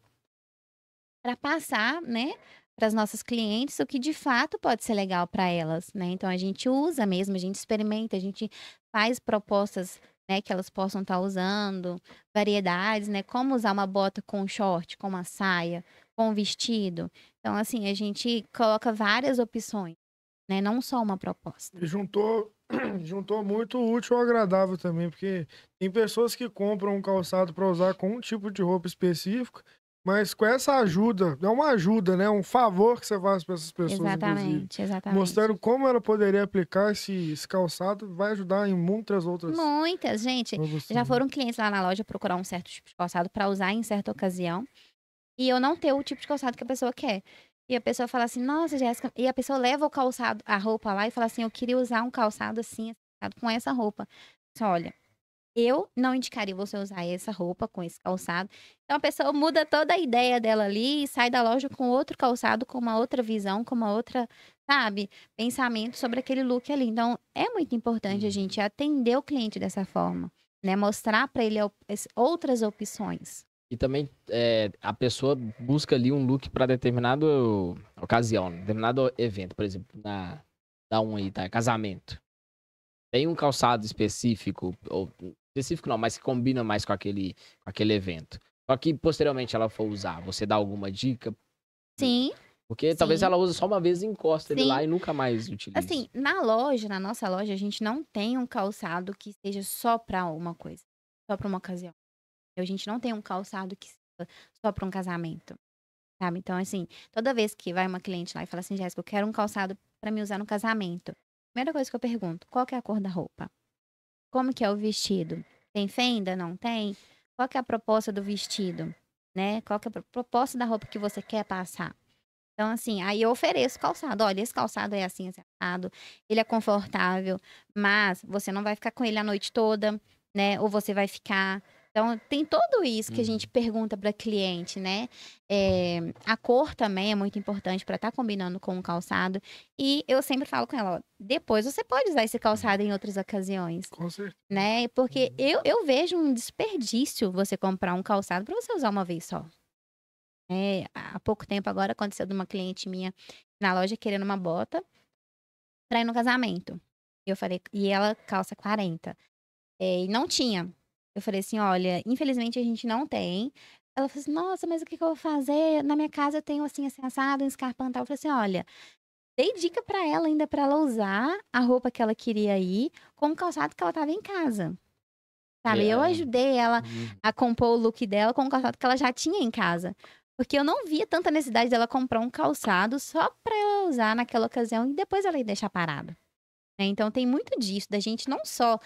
para passar, né, para as nossas clientes o que de fato pode ser legal para elas, né? Então, a gente usa mesmo, a gente experimenta, a gente faz propostas, né, que elas possam estar usando, variedades, né? Como usar uma bota com short, com uma saia, com um vestido. Então, assim, a gente coloca várias opções, né? Não só uma proposta. E juntou, juntou muito útil ao agradável também, porque tem pessoas que compram um calçado para usar com um tipo de roupa específico, mas com essa ajuda, é uma ajuda, né? Um favor que você faz para essas pessoas. Exatamente, exatamente. Mostrando como ela poderia aplicar esse, esse calçado, vai ajudar em muitas outras. Muitas, gente. Já foram clientes lá na loja procurar um certo tipo de calçado para usar em certa ocasião. E eu não ter o tipo de calçado que a pessoa quer. E a pessoa fala assim, nossa, Jéssica. E a pessoa leva o calçado, a roupa lá e fala assim, eu queria usar um calçado assim, com essa roupa. Olha, eu não indicaria você usar essa roupa com esse calçado. Então a pessoa muda toda a ideia dela ali e sai da loja com outro calçado, com uma outra visão, com uma outra, sabe, pensamento sobre aquele look ali. Então é muito importante a gente atender o cliente dessa forma, né? Mostrar para ele outras opções. E também é, a pessoa busca ali um look para determinada ocasião, determinado evento, por exemplo, na da um aí, tá? Casamento. Tem um calçado específico, ou específico não, mas que combina mais com aquele, com aquele evento. Só que posteriormente ela for usar, você dá alguma dica? Sim, Porque talvez Sim. ela use só uma vez e encosta ele Sim. lá e nunca mais utilize. assim, na loja, na nossa loja, a gente não tem um calçado que seja só para uma coisa, só para uma ocasião. A gente não tem um calçado que seja só para um casamento. Sabe? Então, assim, toda vez que vai uma cliente lá e fala assim, Jéssica, eu quero um calçado para me usar no casamento. Primeira coisa que eu pergunto, qual que é a cor da roupa? Como que é o vestido? Tem fenda? Não tem? Qual que é a proposta do vestido? Né? Qual que é a pro- proposta da roupa que você quer passar? Então, assim, aí eu ofereço calçado. Olha, esse calçado é assim, assado. Ele é confortável, mas você não vai ficar com ele a noite toda, né? Ou você vai ficar. Então, tem tudo isso que a Uhum. gente pergunta para cliente, né? É, a cor também é muito importante para estar combinando com o calçado. E eu sempre falo com ela, ó, depois você pode usar esse calçado em outras ocasiões, Com certeza. né? Porque eu, eu vejo um desperdício você comprar um calçado para você usar uma vez só. É, há pouco tempo agora aconteceu de uma cliente minha na loja querendo uma bota pra ir no casamento. E eu falei, e ela calça 40. É, e não tinha. Eu falei assim: olha, infelizmente a gente não tem. Ela falou assim: nossa, mas o que, que eu vou fazer? Na minha casa eu tenho assim, assim, assado, um escarpão e tal. Eu falei assim: olha, dei dica pra ela ainda pra ela usar a roupa que ela queria ir com o calçado que ela tava em casa. Sabe? Eu ajudei ela Uhum. a compor o look dela com o calçado que ela já tinha em casa. Porque eu não via tanta necessidade dela comprar um calçado só pra ela usar naquela ocasião e depois ela ia deixar parado. né? Então tem muito disso, da gente não só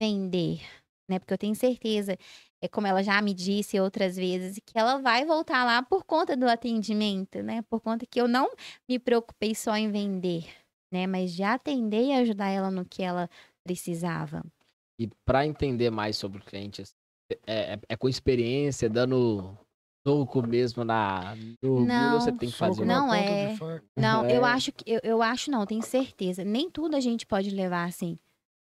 vender, né? Porque eu tenho certeza, é como ela já me disse outras vezes, que ela vai voltar lá por conta do atendimento, né? Por conta que eu não me preocupei só em vender, né? Mas de atender e ajudar ela no que ela precisava. E para entender mais sobre o cliente, assim, é, é- é com experiência, dando soco mesmo na, no Não, você tem que fazer Não é. Não, eu É. acho que eu, eu acho não, tenho certeza. Nem tudo a gente pode levar assim.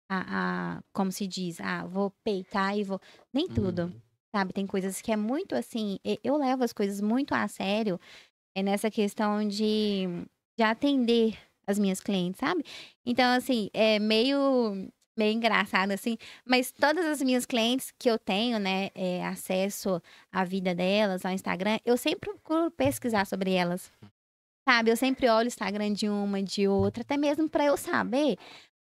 A, a- como se diz, ah, vou peitar e vou. Nem tudo. Uhum. sabe? Tem coisas que é muito assim, eu levo as coisas muito a sério é nessa questão de, de atender as minhas clientes, sabe? Então, assim, é meio, meio engraçado, assim, mas todas as minhas clientes que eu tenho, né, é, acesso à vida delas, ao Instagram, eu sempre procuro pesquisar sobre elas. Sabe, eu sempre olho o Instagram de uma, de outra, até mesmo para eu saber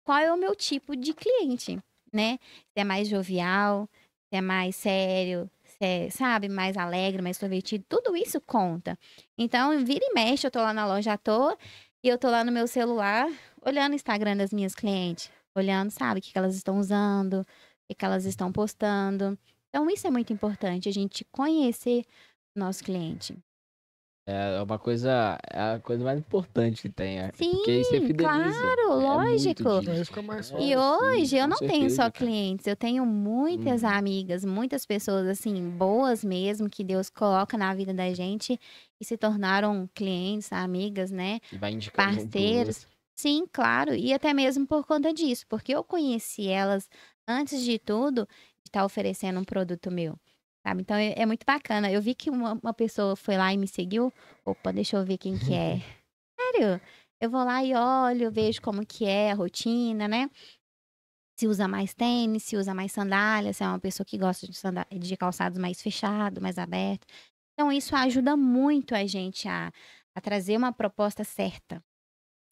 qual é o meu tipo de cliente, né? Se é mais jovial, se é mais sério, se é, sabe, mais alegre, mais divertido, tudo isso conta. Então, vira e mexe, eu tô lá na loja à toa e eu tô lá no meu celular olhando o Instagram das minhas clientes, olhando, sabe, o que que elas estão usando, o que que elas estão postando. Então, isso é muito importante, a gente conhecer o nosso cliente. É uma coisa, é a coisa mais importante que tem. é, Sim, porque fideliza. claro, É muito lógico. É. E hoje eu não tenho só cara. clientes, eu tenho muitas Uhum. amigas, muitas pessoas assim, boas mesmo, que Deus coloca na vida da gente e se tornaram clientes, amigas, né? E vai indicando um pro Parceiros. outro. Sim, claro, e até mesmo por conta disso, porque eu conheci elas antes de tudo de estar oferecendo um produto meu. Sabe? Então é, é muito bacana. Eu vi que uma, uma pessoa foi lá e me seguiu. Opa, deixa eu ver quem que é. Sério? Eu vou lá e olho, vejo como que é a rotina, né? Se usa mais tênis, se usa mais sandália, se é uma pessoa que gosta de, de calçados mais fechados, mais abertos. Então, isso ajuda muito a gente a, a trazer uma proposta certa.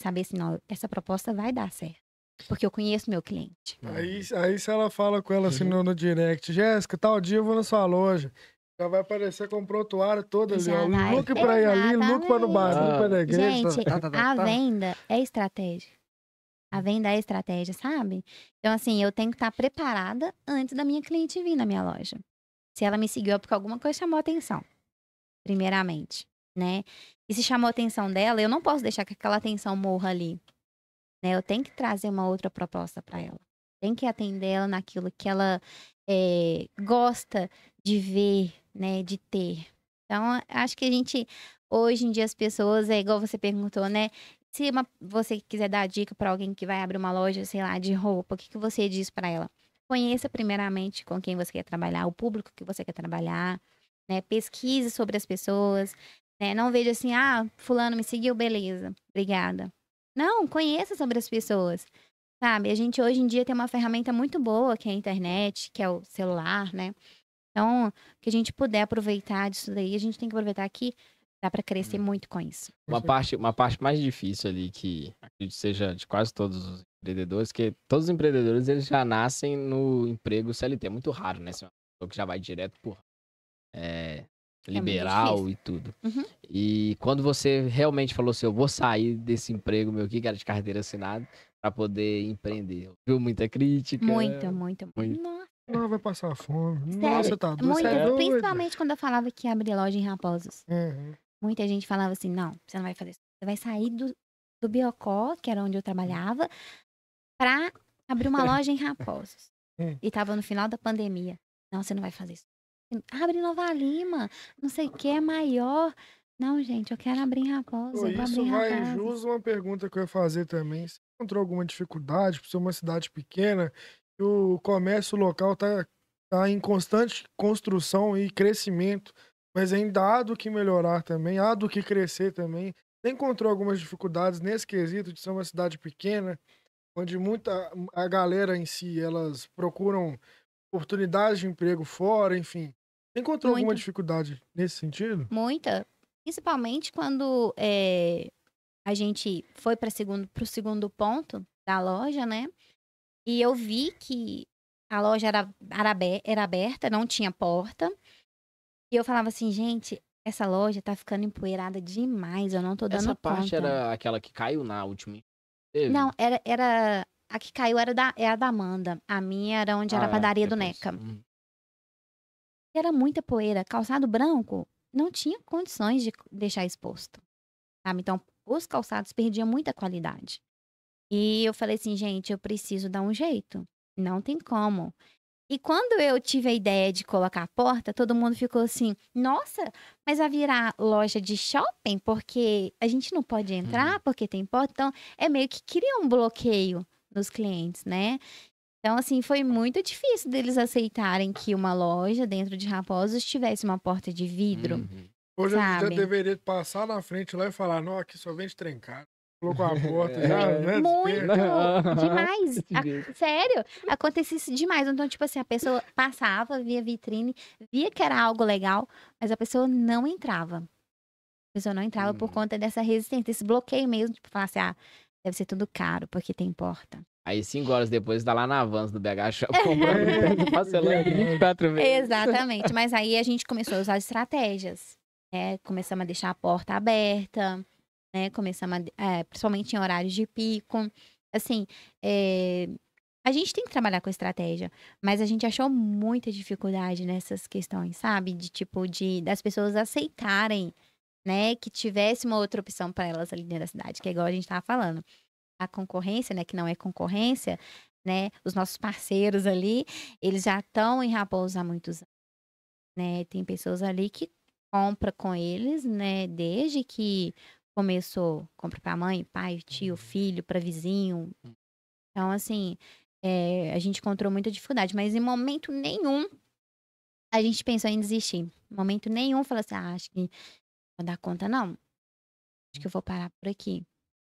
Saber se não, essa proposta vai dar certo. Porque eu conheço meu cliente. Aí, aí se ela fala com ela assim no, no direct, Jéssica, tal dia eu vou na sua loja. Já vai aparecer com um prontuário todo ali, Já ó. vai. Look pra ir ali, look pra no bar, Exatamente. look pra na igreja. Gente, tá, tá, tá, a tá. venda é estratégia. A venda é estratégia, sabe? Então, assim, eu tenho que estar preparada antes da minha cliente vir na minha loja. Se ela me seguiu é porque alguma coisa chamou atenção, primeiramente, né? E se chamou a atenção dela, eu não posso deixar que aquela atenção morra ali. Né? Eu tenho que trazer uma outra proposta para ela. Tem que atender ela naquilo que ela eh, gosta de ver, né? De ter. Então, acho que a gente, hoje em dia, as pessoas, é igual você perguntou, né? Se uma- você quiser dar dica para alguém que vai abrir uma loja, sei lá, de roupa, o que, que você diz para ela? Conheça primeiramente com quem você quer trabalhar, o público que você quer trabalhar, né? Pesquise sobre as pessoas, né? Não veja assim, ah, fulano me seguiu, beleza, obrigada. Não, conheça sobre as pessoas, sabe? A gente hoje em dia tem uma ferramenta muito boa, que é a internet, que é o celular, né? Então, que a gente puder aproveitar disso daí, a gente tem que aproveitar que dá para crescer muito com isso. Uma parte, uma parte mais difícil ali, que acredito seja de quase todos os empreendedores, que todos os empreendedores eles já nascem no emprego CLT. É muito raro, né? Ser uma pessoa que já vai direto por é, liberal difícil. e tudo. Uhum. E quando você realmente falou assim, eu vou sair desse emprego meu aqui, que era de carteira assinada, para poder empreender. Viu muita crítica? Muito, muito, muito. Nossa, Não, vai passar fome. Sério? Nossa, tá doido. muito. você é doido. Principalmente quando eu falava que ia abrir loja em Raposos. Uhum. Muita gente falava assim: não, você não vai fazer isso. Você vai sair do, do Biocó, que era onde eu trabalhava, pra abrir uma loja em Raposos. Hum. E tava no final da pandemia. Não, você não vai fazer isso. Abre Nova Lima, não sei o que, é maior. Não, gente, eu quero abrir em Raposos. Pô, isso vai jus uma pergunta que eu ia fazer também. Você encontrou alguma dificuldade por ser uma cidade pequena e o comércio local tá, tá em constante construção e crescimento, mas ainda há do que melhorar também, há do que crescer também. Você encontrou algumas dificuldades nesse quesito de ser uma cidade pequena, onde muita a galera em si, elas procuram oportunidades de emprego fora, enfim. Você encontrou alguma Muita. dificuldade nesse sentido? Muita. Principalmente quando eh, a gente foi para segundo, pro segundo ponto da loja, né? E eu vi que a loja era, era, abe- era aberta, não tinha porta. E eu falava assim, gente, essa loja tá ficando empoeirada demais, eu não tô dando Essa parte conta. era aquela que caiu na última. Teve? Não, era, era. A que caiu era da, era da Amanda. A minha era onde era a Ah, padaria do depois. Neca. Hum. Era muita poeira. Calçado branco não tinha condições de deixar exposto. Sabe? Então, os calçados perdiam muita qualidade. E eu falei assim, gente, eu preciso dar um jeito. Não tem como. E quando eu tive a ideia de colocar a porta, todo mundo ficou assim: nossa, mas vai virar loja de shopping? Porque a gente não pode entrar porque tem porta. Então, é meio que cria um bloqueio nos clientes, né? Então, assim, foi muito difícil deles aceitarem que uma loja dentro de Raposos tivesse uma porta de vidro. Uhum. Hoje a gente já Sabe? deveria passar na frente lá e falar, não, aqui só vende trencado. Colocou a porta É. já, né? Muito! Demais! Desse A- sério, acontecia isso demais. Então, tipo assim, a pessoa passava, via vitrine, via que era algo legal, mas a pessoa não entrava. A pessoa não entrava por Uhum. conta dessa resistência, esse bloqueio mesmo, tipo, falar assim, ah, deve ser tudo caro, porque tem porta. Aí, cinco horas depois, tá lá na Vans do BH Shop comprando parcelando em 24 vezes. Exatamente. Mas aí a gente começou a usar estratégias. Né? Começamos a deixar a porta aberta, né? Começamos a, é, principalmente em horários de pico. Assim, é, a gente tem que trabalhar com estratégia, mas a gente achou muita dificuldade nessas questões, sabe? De tipo, de das pessoas aceitarem, né? Que tivesse uma outra opção para elas ali dentro da cidade, que é igual a gente tava falando. A concorrência, né? Que não é concorrência, né? Os nossos parceiros ali, eles já estão em Raposo há muitos anos, né? Tem pessoas ali que compra com eles, né? Desde que começou, compra para mãe, pai, tio, filho, para vizinho. Então, assim, é, a gente encontrou muita dificuldade, mas em momento nenhum a gente pensou em desistir. Em momento nenhum falou assim, ah, acho que não vou dar conta, não. Acho que eu vou parar por aqui.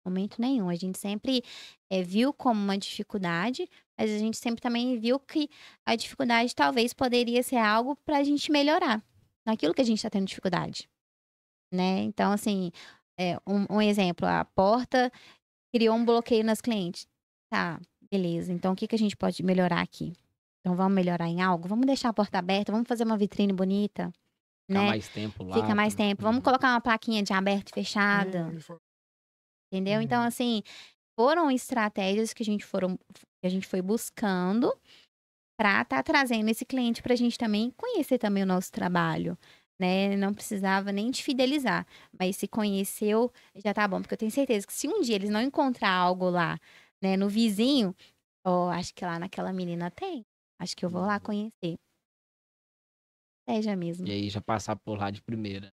Momento nenhum. A gente sempre é, viu como uma dificuldade, mas a gente sempre também viu que a dificuldade talvez poderia ser algo para a gente melhorar naquilo que a gente está tendo dificuldade, né? Então, assim, é, um, um exemplo, a porta criou um bloqueio nas clientes. Tá, beleza. Então, o que, que a gente pode melhorar aqui? Então, vamos melhorar em algo? Vamos deixar a porta aberta? Vamos fazer uma vitrine bonita? Ficar né? mais tempo lá. Fica mais tempo. Vamos colocar uma plaquinha de aberto e fechada. Entendeu? Então, Uhum. assim, foram estratégias que a gente foram que a gente foi buscando para estar trazendo esse cliente para a gente também conhecer também o nosso trabalho. Né? Não precisava nem de fidelizar, mas se conheceu, já tá bom, porque eu tenho certeza que se um dia eles não encontrar algo lá, né, no vizinho, ó, acho que lá naquela menina tem. Acho que eu vou lá Uhum. conhecer. Seja mesmo. E aí já passar por lá de primeira.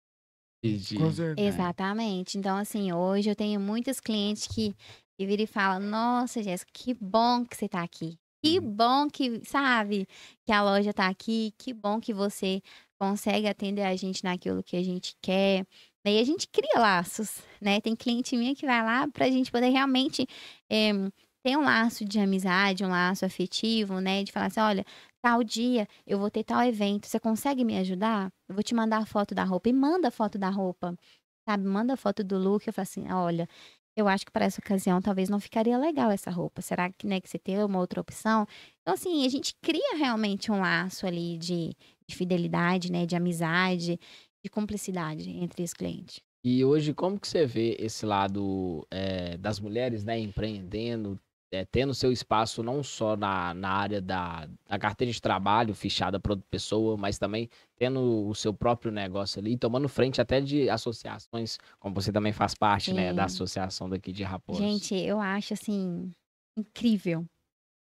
Com certeza. Exatamente. Então, assim, hoje eu tenho muitos clientes que, que viram e falam: Nossa, Jéssica, que bom que você tá aqui. Que Uhum. bom que, sabe, que a loja tá aqui. Que bom que você consegue atender a gente naquilo que a gente quer. E a gente cria laços, né? Tem cliente minha que vai lá pra gente poder realmente eh, ter um laço de amizade, um laço afetivo, né? De falar assim: olha, tal dia eu vou ter tal evento, você consegue me ajudar? Eu vou te mandar a foto da roupa. E manda a foto da roupa, sabe? Manda a foto do look. Eu falo assim: olha, eu acho que para essa ocasião talvez não ficaria legal essa roupa. Será que, né, que você tem uma outra opção? Então, assim, a gente cria realmente um laço ali de, de fidelidade, né? De amizade, de cumplicidade entre os clientes. E hoje, como que você vê esse lado eh, das mulheres, né, empreendendo, eh, tendo seu espaço não só na, na área da, da carteira de trabalho fichada para outra pessoa, mas também tendo o seu próprio negócio ali, tomando frente até de associações, como você também faz parte, né, da associação daqui de Raposo. Gente, eu acho assim incrível.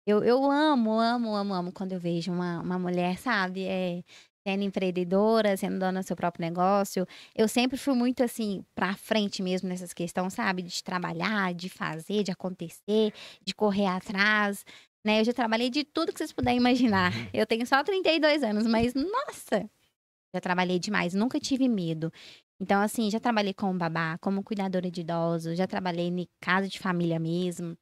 Eu, eu amo, amo, amo, amo quando eu vejo uma, uma mulher, sabe, é, sendo empreendedora, sendo dona do seu próprio negócio. Eu sempre fui muito assim, pra frente mesmo nessas questões, sabe? De trabalhar, de fazer, de acontecer, de correr atrás. Né? Eu já trabalhei de tudo que vocês puderem imaginar. Eu tenho só 32 anos, mas nossa! Já trabalhei demais, nunca tive medo. Então, assim, já trabalhei como babá, como cuidadora de idosos, já trabalhei em casa de família mesmo,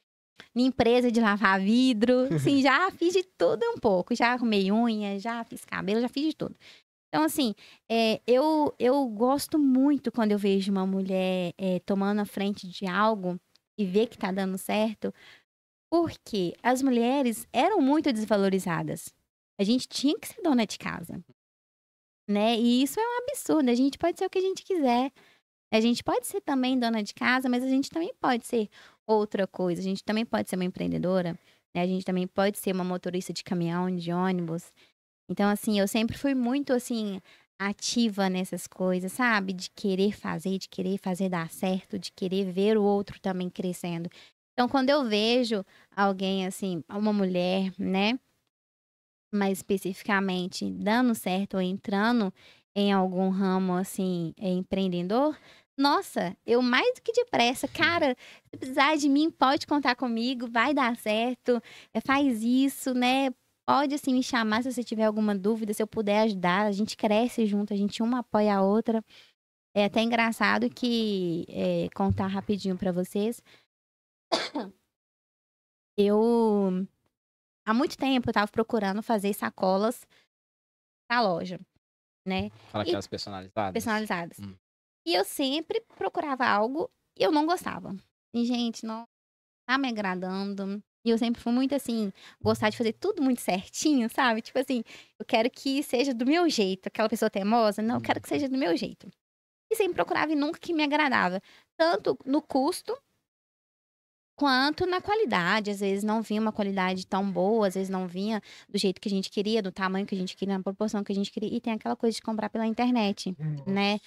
em empresa de lavar vidro, assim, já fiz de tudo um pouco. Já arrumei unha, já fiz cabelo, já fiz de tudo. Então, assim, é, eu, eu gosto muito quando eu vejo uma mulher é, tomando a frente de algo e ver que tá dando certo, porque as mulheres eram muito desvalorizadas. A gente tinha que ser dona de casa né? E isso é um absurdo. A gente pode ser o que a gente quiser. A gente pode ser também dona de casa, mas a gente também pode ser outra coisa. A gente também pode ser uma empreendedora, né? A gente também pode ser uma motorista de caminhão, de ônibus. Então, assim, eu sempre fui muito, assim, ativa nessas coisas, sabe? De querer fazer, de querer fazer dar certo, de querer ver o outro também crescendo. Então, quando eu vejo alguém, assim, uma mulher, né? mais especificamente dando certo ou entrando em algum ramo assim é, empreendedor, Nossa, eu mais do que depressa. Cara, se precisar de mim, pode contar comigo, vai dar certo. É, faz isso, né? Pode, assim, me chamar se você tiver alguma dúvida, se eu puder ajudar. A gente cresce junto, a gente uma apoia a outra. É até engraçado que, é, contar rapidinho para vocês. Eu, há muito tempo, eu tava procurando fazer sacolas pra loja, né? Fala E- aquelas personalizadas. Personalizadas. Hum. E eu sempre procurava algo e eu não gostava. E, gente, não tá me agradando. E eu sempre fui muito assim, gostar de fazer tudo muito certinho, sabe? Tipo assim, eu quero que seja do meu jeito. Aquela pessoa teimosa, não, eu quero que seja do meu jeito. E sempre procurava e nunca que me agradava. Tanto no custo, quanto na qualidade. Às vezes não vinha uma qualidade tão boa, às vezes não vinha do jeito que a gente queria, do tamanho que a gente queria, na proporção que a gente queria. E tem aquela coisa de comprar pela internet né?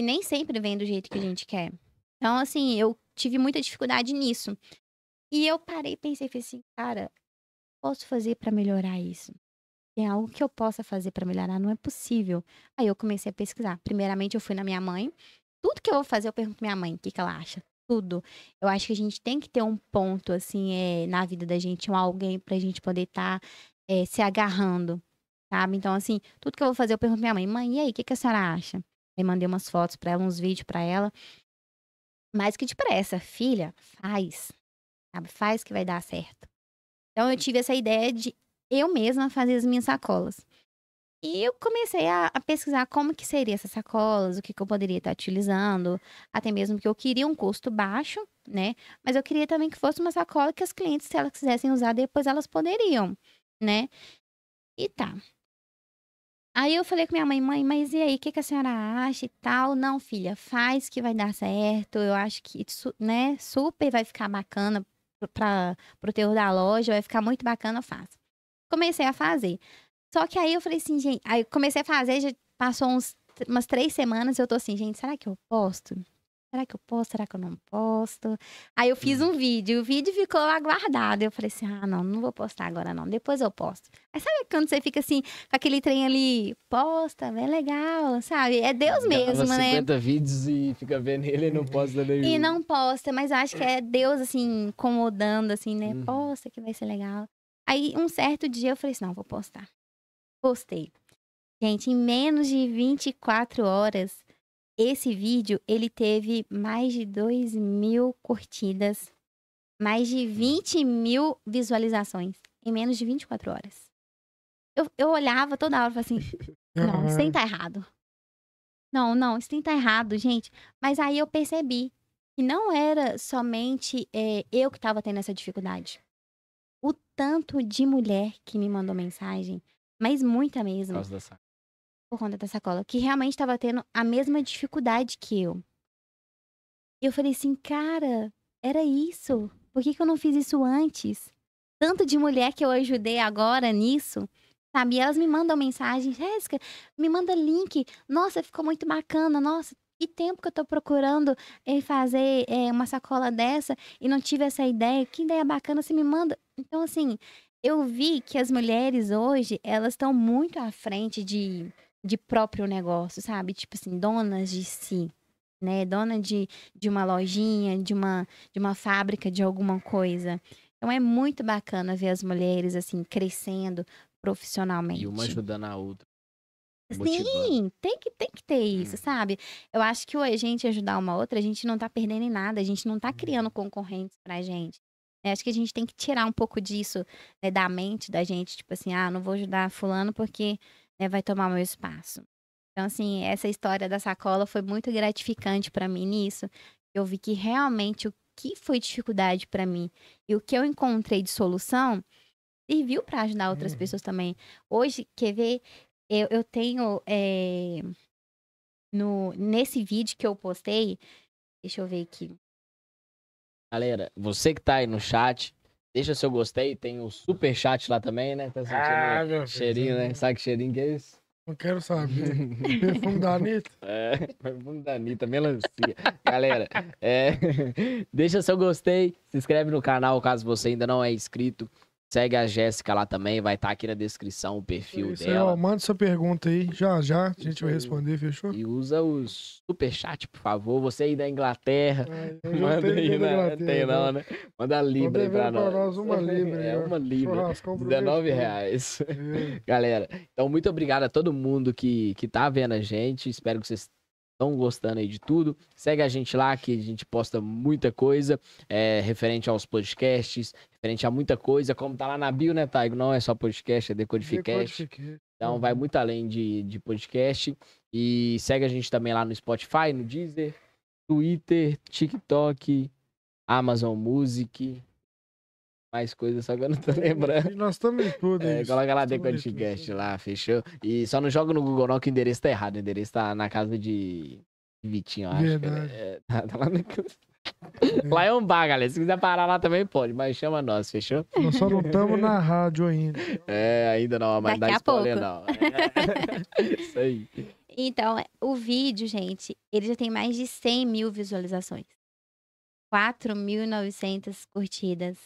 Que nem sempre vem do jeito que a gente quer. Então, assim, eu tive muita dificuldade nisso. E eu parei e pensei, falei assim, cara, posso fazer pra melhorar isso? Tem algo que eu possa fazer pra melhorar? Não é possível. Aí eu comecei a pesquisar. Primeiramente, eu fui na minha mãe. Tudo que eu vou fazer, eu pergunto pra minha mãe o que, que ela acha. Tudo. Eu acho que a gente tem que ter um ponto, assim, é, na vida da gente, um alguém pra gente poder estar se agarrando, sabe? Então, assim, tudo que eu vou fazer, eu pergunto pra minha mãe, mãe, e aí, o que, que a senhora acha? Mandei umas fotos pra ela, uns vídeos pra ela. Mais que depressa, filha, faz. Sabe? Faz que vai dar certo. Então eu tive essa ideia de eu mesma fazer as minhas sacolas. E eu comecei a, a pesquisar como que seriam essas sacolas, o que, que eu poderia estar utilizando, até mesmo que eu queria um custo baixo, né? Mas eu queria também que fosse uma sacola que as clientes, se elas quisessem usar, depois elas poderiam, né? E tá. Aí eu falei com minha mãe, mãe, mas e aí, o que, que a senhora acha e tal? Não, filha, faz que vai dar certo. Eu acho que, su- né, super vai ficar bacana para pro teor da loja, vai ficar muito bacana, faz. Comecei a fazer. Só que aí eu falei assim, gente, aí comecei a fazer, já passou uns, umas três semanas, eu tô assim, gente, será que eu posto? Será que eu posto? Será que eu não posto? Aí eu fiz um vídeo, o vídeo ficou lá guardado. Eu falei assim: ah, não, não vou postar agora, não. Depois eu posto. Aí sabe quando você fica assim, com aquele trem ali, posta, é legal, sabe? É Deus mesmo, Grava né? 50 vídeos e fica vendo ele e não posta nenhum. E não posta, mas acho que é Deus, assim, incomodando, assim, né? Uhum. Posta que vai ser legal. Aí, um certo dia, eu falei assim, não, vou postar. Postei. Gente, em menos de 24 horas, esse vídeo, ele teve mais de 2 mil curtidas, mais de 20 mil visualizações, em menos de 24 horas. Eu, eu olhava toda hora e falava assim, não, isso tem que tá errado. Não, não, isso tem que tá errado, gente. Mas aí eu percebi que não era somente eh, eu que estava tendo essa dificuldade. O tanto de mulher que me mandou mensagem, mas muita Por mesmo. Por conta da sacola, que realmente estava tendo a mesma dificuldade que eu. E eu falei assim, cara, era isso. Por que, que eu não fiz isso antes? Tanto de mulher que eu ajudei agora nisso, sabe? E elas me mandam mensagem, Jéssica, me manda link. Nossa, ficou muito bacana. Nossa, que tempo que eu tô procurando em fazer eh, uma sacola dessa e não tive essa ideia. Que ideia bacana, você me manda. Então, assim, eu vi que as mulheres hoje, elas estão muito à frente de, de próprio negócio, sabe? Tipo assim, donas de si, né? Dona de, de uma lojinha, de uma, de uma fábrica, de alguma coisa. Então, é muito bacana ver as mulheres, assim, crescendo profissionalmente. E uma ajudando a outra. motivando. Sim, tem que, tem que ter isso, Hum. sabe? Eu acho que a gente ajudar uma outra, a gente não tá perdendo em nada, a gente não Uhum. tá criando concorrentes pra gente. Eu acho que a gente tem que tirar um pouco disso né, da mente da gente, tipo assim, ah, não vou ajudar fulano porque né, vai tomar meu espaço. Então, assim, essa história da sacola foi muito gratificante pra mim nisso. Eu vi que realmente o que foi dificuldade pra mim e o que eu encontrei de solução serviu pra ajudar outras Uhum. pessoas também. Hoje, quer ver? Eu, eu tenho eh, no, nesse vídeo que eu postei, deixa eu ver aqui. Galera, você que tá aí no chat, deixa seu gostei. Tem o super chat lá também, né? Tá sentindo Ah, cheirinho, né? Sabe que cheirinho que é isso? Não quero saber. Perfume da Anitta. É, perfume da Anitta, melancia. Galera, é, deixa seu gostei, se inscreve no canal caso você ainda não é inscrito. Segue a Jéssica lá também, vai estar aqui na descrição o perfil Isso aí, dela. ó, manda sua pergunta aí, já já, a gente vai aí. responder, fechou? E usa o superchat, por favor. Você aí da Inglaterra. Já Manda aí, Inglaterra, tem não, né? né? Manda a Libra aí pra nós. nós uma Libra aí, É, uma Libra. Churrascão pro 19 mês todo. reais. É. Galera, então muito obrigado a todo mundo que, que tá vendo a gente. Espero que vocês estão gostando aí de tudo. Segue a gente lá que a gente posta muita coisa é, referente aos podcasts, referente a muita coisa, como tá lá na bio, né, Taigo? Não é só podcast, é Decodificast. Então vai muito além de, de podcast. E segue a gente também lá no Spotify, no Deezer, Twitter, TikTok, Amazon Music. Mais coisas, só que eu não tô lembrando. E Nós estamos em tudo É, coloca lá Decodcast tudo. lá, fechou? E só não joga no Google não, que o endereço tá errado. O endereço tá na casa de Vitinho, eu acho. que Verdade. é- tá, tá lá, no... lá é um bar, galera. Se quiser parar lá também pode, mas chama nós, fechou? Nós só não estamos na rádio ainda. É, ainda não, mas Daqui dá a spoiler pouco. não. É, isso aí. Então, o vídeo, gente, ele já tem mais de 100 mil visualizações. 4.900 curtidas.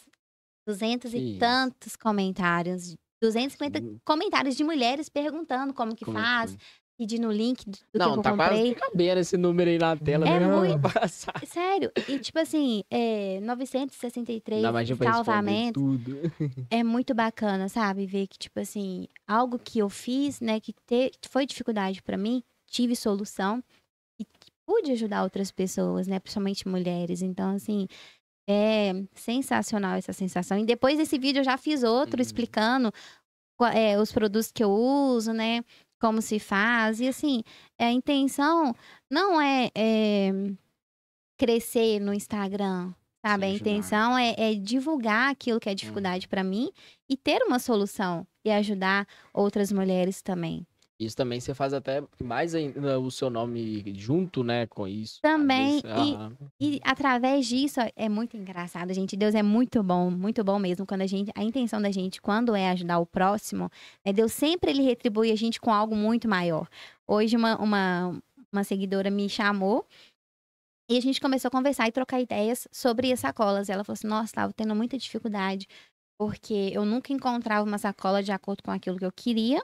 200 Que e isso. tantos comentários. 250 Hum. comentários de mulheres perguntando como que Como é que faz, foi? pedindo o link do, Não, que eu tá comprei. quase cabendo esse número aí na tela. É né? muito. Sério, e tipo assim, é, 963 Dá mais pra responder salvamentos. tudo. É muito bacana, sabe? Ver que, tipo assim, algo que eu fiz, né, que te- foi dificuldade pra mim, tive solução e pude ajudar outras pessoas, né, principalmente mulheres. Então, assim, é sensacional essa sensação. E depois desse vídeo eu já fiz outro Uhum. explicando é, os produtos que eu uso, né, como se faz. E, assim, a intenção não é, é crescer no Instagram, sabe? A Sim, ajudar. intenção é, é divulgar aquilo que é dificuldade pra mim e ter uma solução e ajudar outras mulheres também. Isso também você faz até mais ainda o seu nome junto, né, com isso. Também, vezes, e-. E através disso é muito engraçado, gente. Deus é muito bom, muito bom mesmo. Quando a gente, a intenção da gente, quando é ajudar o próximo, é Deus sempre ele retribui a gente com algo muito maior. Hoje uma, uma, uma seguidora me chamou e a gente começou a conversar e trocar ideias sobre as sacolas. Ela falou assim: Nossa, estava tendo muita dificuldade porque eu nunca encontrava uma sacola de acordo com aquilo que eu queria,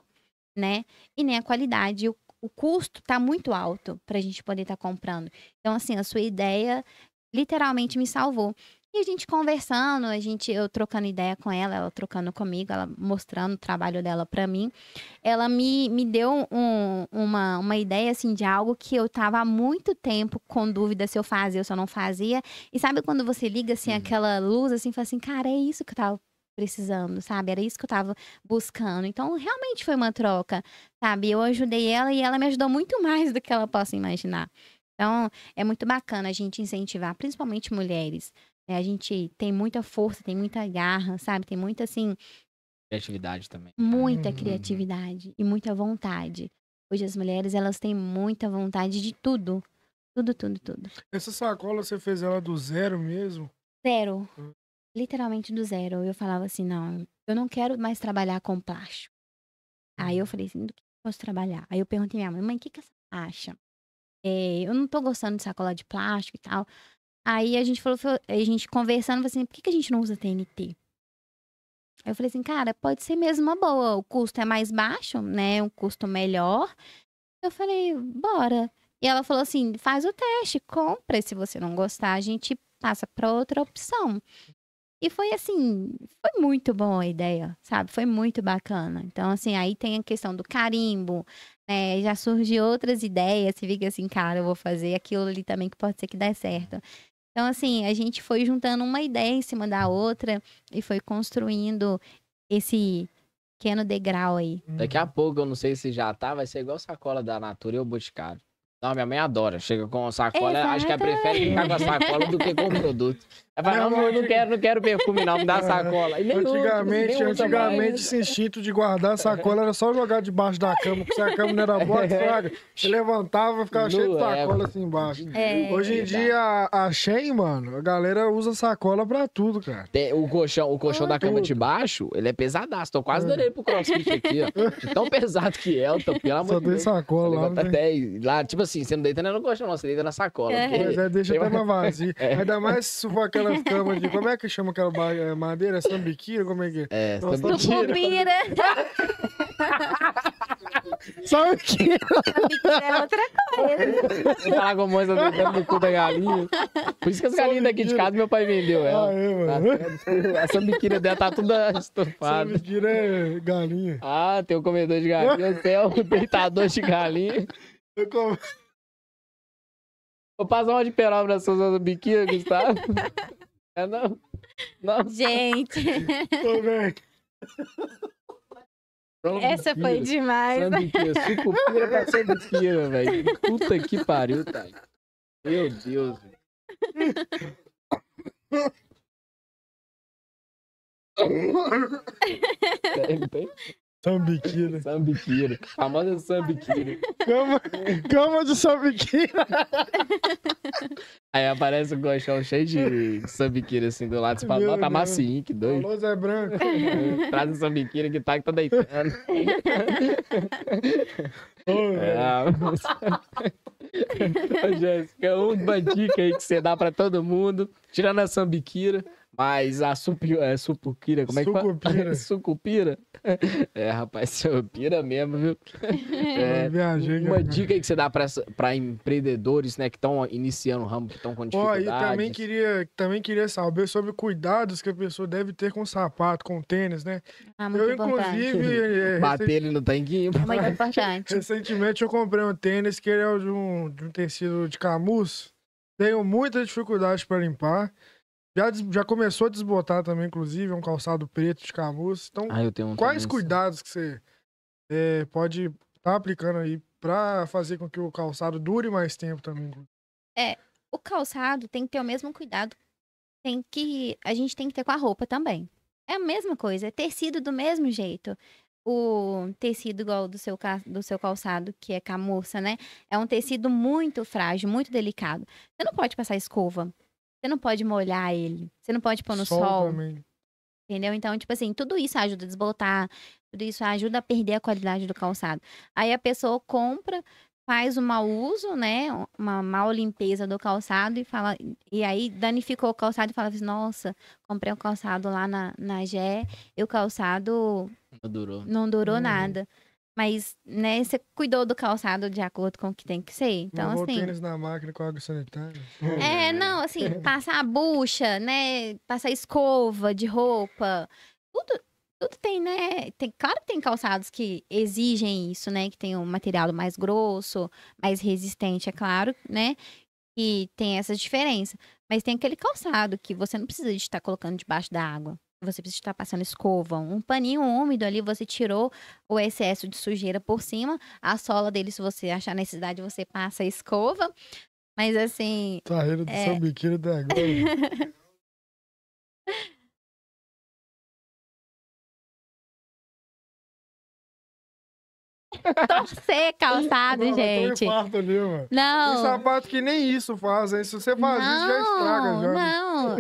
né? E nem a qualidade. O, o custo tá muito alto para a gente poder estar comprando. Então, assim, a sua ideia literalmente me salvou. E a gente conversando, a gente, eu trocando ideia com ela, ela trocando comigo, ela mostrando o trabalho dela pra mim. Ela me, me deu um- uma, uma ideia, assim, de algo que eu tava há muito tempo com dúvida se eu fazia ou se eu não fazia. E sabe quando você liga, assim, Uhum. aquela luz, assim, fala assim, cara, é isso que eu tava precisando, sabe? Era isso que eu tava buscando. Então, realmente foi uma troca, sabe? Eu ajudei ela e ela me ajudou muito mais do que ela possa imaginar. Então, é muito bacana a gente incentivar, principalmente mulheres. né? a gente tem muita força, tem muita garra, sabe? Tem muita, assim, Criatividade também. muita Uhum. criatividade e muita vontade. Hoje as mulheres, elas têm muita vontade de tudo. Tudo, tudo, tudo. Essa sacola você fez ela do zero mesmo? Zero. Literalmente do zero. Eu falava assim, não, eu não quero mais trabalhar com plástico. Aí Uhum. eu falei assim, do que eu posso trabalhar? Aí eu perguntei minha mãe, mãe, o que, que você acha? É, eu não tô gostando de sacola de plástico e tal. Aí a gente falou, a gente conversando, falou assim, por que, que a gente não usa TNT? Aí eu falei assim, cara, pode ser mesmo uma boa. O custo é mais baixo, né? Um custo melhor. Eu falei, bora. E ela falou assim: faz o teste, compra. Se você não gostar, a gente passa para outra opção. E foi assim, foi muito boa a ideia, sabe? Foi muito bacana. Então, assim, aí tem a questão do carimbo, né? Já surgem outras ideias, você fica assim, cara, eu vou fazer aquilo ali também que pode ser que dê certo. Então, assim, a gente foi juntando uma ideia em cima da outra e foi construindo esse pequeno degrau aí. Daqui a pouco, eu não sei se já tá, vai ser igual sacola da Natura e o Boticário. Não, minha mãe adora. Chega com sacola, acho que ela prefere ficar com a sacola do que com o produto. Ela fala, não, eu não quero, não quero perfume, não, me dá a sacola. E nem usa, Antigamente, nem usa antigamente mais. esse instinto de guardar a sacola era só jogar debaixo da cama, porque se a cama não era boa, fraga, você levantava, ficava cheio de Nu, é. sacola assim embaixo. É. Hoje em dia, a, a Shein, mano, a galera usa sacola pra tudo, cara. Tem o colchão, o colchão da cama tudo. de baixo, ele é pesadaço. Tô quase É. dando ele pro crossfit aqui, ó. De tão pesado que é, tô, pelo amor Só de tem Deus. sacola lá. Né? até lá, tipo assim, você não deita nem no colchão, não, você deita na sacola. É. porque- Mas aí deixa até mais vazio. É. Ainda mais se for aquela aquelas camas de. Como é que chama aquela é, madeira? É sambiquira? Como é que é? É, Nossa, sambiquira. Sucupira. Sambiquira! É outra coisa. Vou falar com a moça do dentro do cu da galinha. Por isso que as galinhas daqui de casa, meu pai vendeu ela. Ah, é, Tá mano. certo? A sambiquira dela tá toda estufada. Sambiquira é galinha. Ah, tem o comedor de galinha, o céu, o deitador de galinha. Eu como- Vou passar uma de peroba na sua sambiquira, Gustavo. É não? Não. Gente, Tô bem. essa foi demais. Sambiquira, sucupira pra sambiquira, velho. Puta que pariu, tá? Meu Deus, velho. Tem, tem Sambiquira. sambiquira. Famosa sambiquira. Cama, cama de sambiquira. Aí aparece um colchão cheio de sambiquira assim do lado. Você fala, Meu bota Deus. macio, que doido. Falou Zé Branco. Traz o sambiquira que tá que tá deitando. Ô, É, mas- Ô, Jéssica, uma dica aí que você dá pra todo mundo, tirando a sambiquira, mas a supi, é, supuquira, como é que fala? Sucupira. Sucupira. É, rapaz, supira mesmo, viu? É, Viajei. uma cara. dica aí que você dá pra empreendedores, né, que estão iniciando o ramo, que estão com Ó, dificuldade. e também queria, também queria saber sobre cuidados que a pessoa deve ter com sapato, com tênis, né? Ah, muito eu, importante. inclusive, é, Bater ele no tanquinho. É muito importante. Recentemente eu comprei um tênis que ele é de um, de um tecido de camurça. Tenho muita dificuldade para limpar. Já, já começou a desbotar também, inclusive, é um calçado preto de camurça. Então, Ah, eu tenho um quais cuidados que você é, pode estar aplicando aí para fazer com que o calçado dure mais tempo também? inclusive? O calçado tem que ter o mesmo cuidado. Tem que. A gente tem que ter com a roupa também. É a mesma coisa, é tecido do mesmo jeito. O tecido igual do seu, do seu calçado, que é camurça, né? É um tecido muito frágil, muito delicado. Você não pode passar escova. Você não pode molhar ele. Você não pode pôr no sol. também. Entendeu? Então, tipo assim, tudo isso ajuda a desbotar, tudo isso ajuda a perder a qualidade do calçado. Aí a pessoa compra, faz um mau uso, né? Uma mal limpeza do calçado e fala. E aí danificou o calçado e fala assim: nossa, comprei um calçado lá na, na Gé e o calçado Não durou. não durou Uhum. nada. Mas, né, você cuidou do calçado de acordo com o que tem que ser. Então, Lavou assim. tênis na máquina com água sanitária. É, não, assim, passar a bucha, né? Passar escova de roupa. Tudo, tudo tem, né? Tem, claro que tem calçados que exigem isso, né? Que tem um material mais grosso, mais resistente, é claro, né? Que tem essa diferença. Mas tem aquele calçado que você não precisa de estar colocando debaixo da água. Você precisa estar passando escova. Um paninho úmido ali, você tirou o excesso de sujeira por cima. A sola dele, se você achar necessidade, você passa a escova. Mas assim, Sarreira do É. sambiqueiro até agora. torcer calçado, tô gente. ali, mano. Tem Não. sapato que nem isso faz, hein? Se você faz isso, já estraga. Não, Já. não.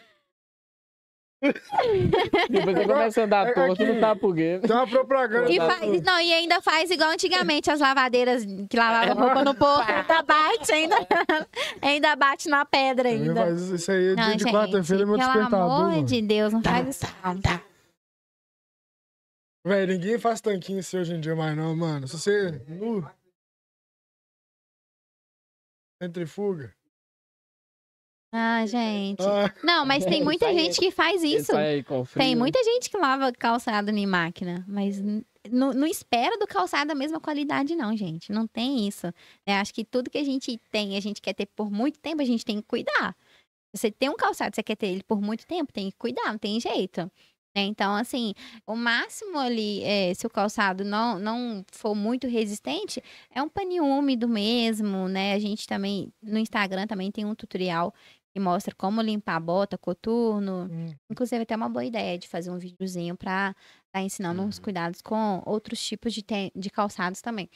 Depois você começa a andar É torto, aqui. não sabe por quê. Tem uma propaganda. E, faz, não, e ainda faz igual antigamente as lavadeiras que lavavam roupa no porto. Ainda bate, ainda, ainda bate na pedra ainda. faz isso aí Não, dia de quarta-feira é meu pelo despertador. amor mano. de Deus, não faz isso. não. Véi, ninguém faz tanquinho assim hoje em dia mais não, mano. Se você... Nu... Centrifuga. Ah, gente. Ah, Não, mas tem muita é- gente que faz isso. Tem muita gente que lava calçado em máquina, mas não, não espera do calçado a mesma qualidade, não, gente. Não tem isso. É, acho que tudo que a gente tem, a gente quer ter por muito tempo, a gente tem que cuidar. Você tem um calçado, você quer ter ele por muito tempo, tem que cuidar, não tem jeito. né? Então, assim, o máximo ali, é, se o calçado não, não for muito resistente, é um paninho úmido mesmo, né? A gente também, no Instagram também tem um tutorial que mostra como limpar a bota, coturno, hum. Inclusive, até uma boa ideia de fazer um videozinho pra estar ensinando uns cuidados com outros tipos de, de calçados também.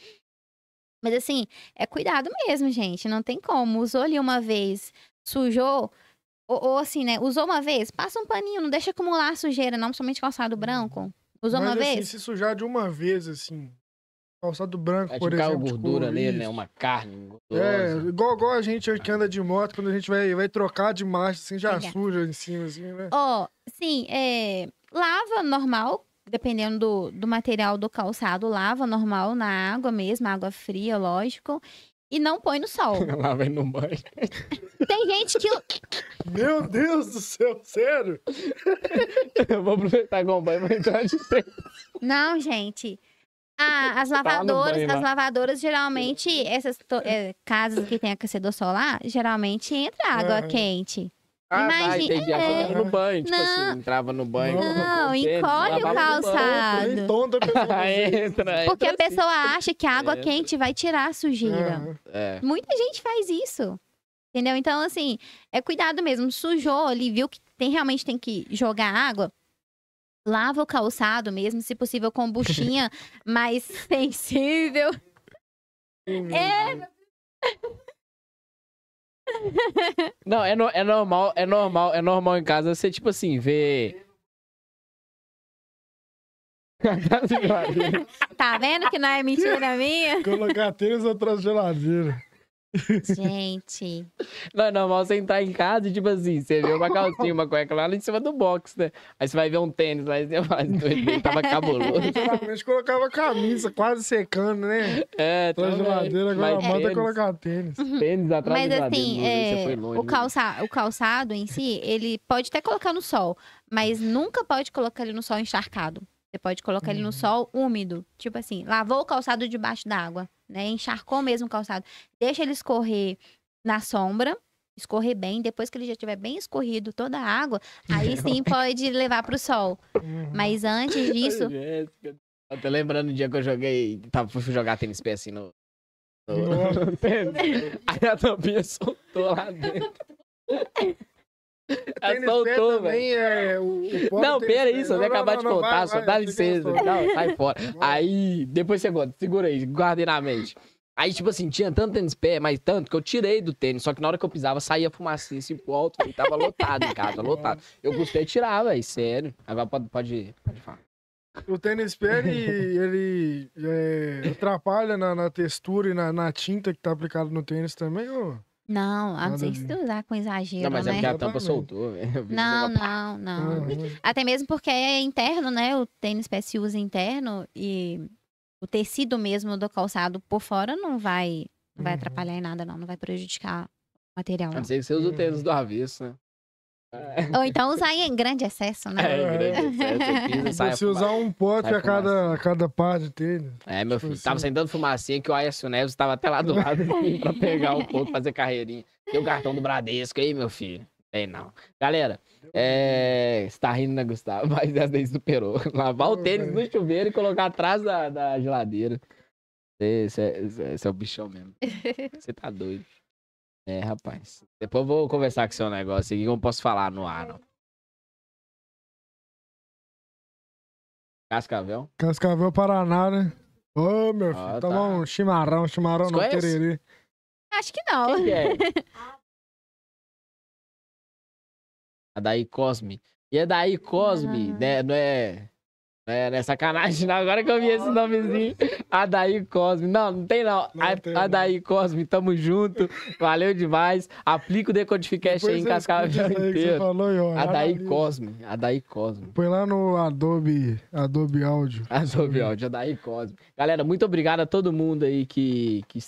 Mas assim, é cuidado mesmo, gente. Não tem como. Usou ali uma vez, sujou. Ou, ou assim, né? Usou uma vez, passa um paninho, não deixa acumular a sujeira, não, somente calçado branco. Usou Mas uma assim, vez? se sujar de uma vez, assim, Calçado branco, por exemplo. de gordura nele, né? Uma carne É, gordurosa. igual, igual a gente que anda de moto, quando a gente vai, vai trocar de marcha, assim, já Legal. suja em cima, assim, né? Ó, sim, é, lava normal, dependendo do, do material do calçado, lava normal na água mesmo, água fria, lógico. E não põe no sol. Lá vai no banho. Tem gente que. Meu Deus do céu, sério? Eu vou aproveitar com o banho pra entrar de frente. Não, gente. Ah, as Tá lavadoras, banho, as lavadoras, geralmente, essas é, casas que tem aquecedor solar, geralmente entra água Aham. quente. Ah, tá, Imagina- entendi. é. No banho, tipo Não. assim, entrava no banho. Não, encolhe o lavava no banho. calçado. Tonta a entra, Porque entra a pessoa acha que a água Entra. quente vai tirar a sujeira. Aham. É. Muita gente faz isso. Entendeu? Então, assim, é cuidado mesmo. Sujou ali, viu que tem, realmente tem que jogar água. Lava o calçado mesmo, se possível com buchinha mais sensível. É, Não, é, no- é normal, é normal, é normal em casa você, tipo assim, ver. tá vendo que não é mentira minha? Colocar tênis atrás da geladeira. Gente, Não, é normal você entrar em casa e, tipo assim, você vê uma calcinha, uma cueca lá em cima do box, né? Aí você vai ver um tênis lá e fala, "Esse doido tava cabuloso. Antigamente colocava camisa quase secando, né? É, também. geladeira, agora Mas a moda é tênis- colocar tênis. Tênis atrás mas assim, é, foi longe, o, né? calça, o calçado em si, ele pode até colocar no sol, mas nunca pode colocar ele no sol encharcado. Você pode colocar ele no sol úmido. Tipo assim, lavou o calçado debaixo d'água, né? Encharcou mesmo o calçado. Deixa ele escorrer na sombra, escorrer bem. Depois que ele já tiver bem escorrido toda a água, aí sim pode levar pro sol. Uhum. Mas antes disso. Eu tô lembrando do dia que eu joguei. Tava, fui jogar tênis pé assim no. no- no. Aí a tampinha soltou lá dentro. Soltou, velho. é Não, pera isso, eu não, acabar de contar, só dá licença. Não, sai fora. Aí, depois você conta, segura aí, guardei na mente. Aí, tipo assim, tinha tanto tênis pé, mas tanto que eu tirei do tênis, só que na hora que eu pisava, saía fumacinha assim pro alto, e tava lotado em casa, lotado. Eu gostei de tirar, velho, sério. Agora pode, pode, pode falar. O tênis pé, ele, ele é, atrapalha na, na textura e na, na tinta que tá aplicada no tênis também, ô? Não, a não Nada ser a se ver. usar com exagero, Não, mas é né? porque a tampa Exatamente. soltou, velho. Eu vi esse Não, não, não. Aham. Até mesmo porque é interno, né? O tênis pé se usa interno e o tecido mesmo do calçado por fora não vai, não vai Uhum. atrapalhar em nada, não. Não vai prejudicar o material, A não. não ser que você usa o tênis do avesso, né? Ou então usar em grande excesso, né? É, grande excesso, sai a Você usar um pote a cada, a cada par de tênis. É, meu Tipo filho, tava assim. sentando fumacinha que o Aécio Neves tava até lá do lado pra pegar um pouco, fazer carreirinha. Tem o cartão do Bradesco aí, meu filho. Tem não. Galera, é... você tá rindo, né, Gustavo? Mas essa daí superou. Lavar o tênis no chuveiro e colocar atrás da, da geladeira. Esse é, esse é- esse é o bichão mesmo. Você tá doido. É, rapaz. Depois eu vou conversar com o seu negócio aqui, que eu não posso falar no ar, não. Cascavel? Cascavel Paraná, né? Ô, meu filho, Ah, toma tá. um chimarrão, chimarrão Você não, conhece? tererê. Acho que não. Quem que é? A Daí Cosme. E a Daí Cosme, Ah. né, não é... É, não é sacanagem, não. Agora que eu vi esse nomezinho. A Daí Cosme. Não, não tem não. Não a, tem, a não. Daí Cosme, tamo junto. Valeu demais. Aplica o Decodificast aí em Cascavel inteiro. falou, ó, A Daí analisa. Cosme. A Daí Cosme. Põe lá no Adobe, Adobe Áudio. Adobe Audio, a Daí Cosme. Galera, muito obrigado a todo mundo aí que, que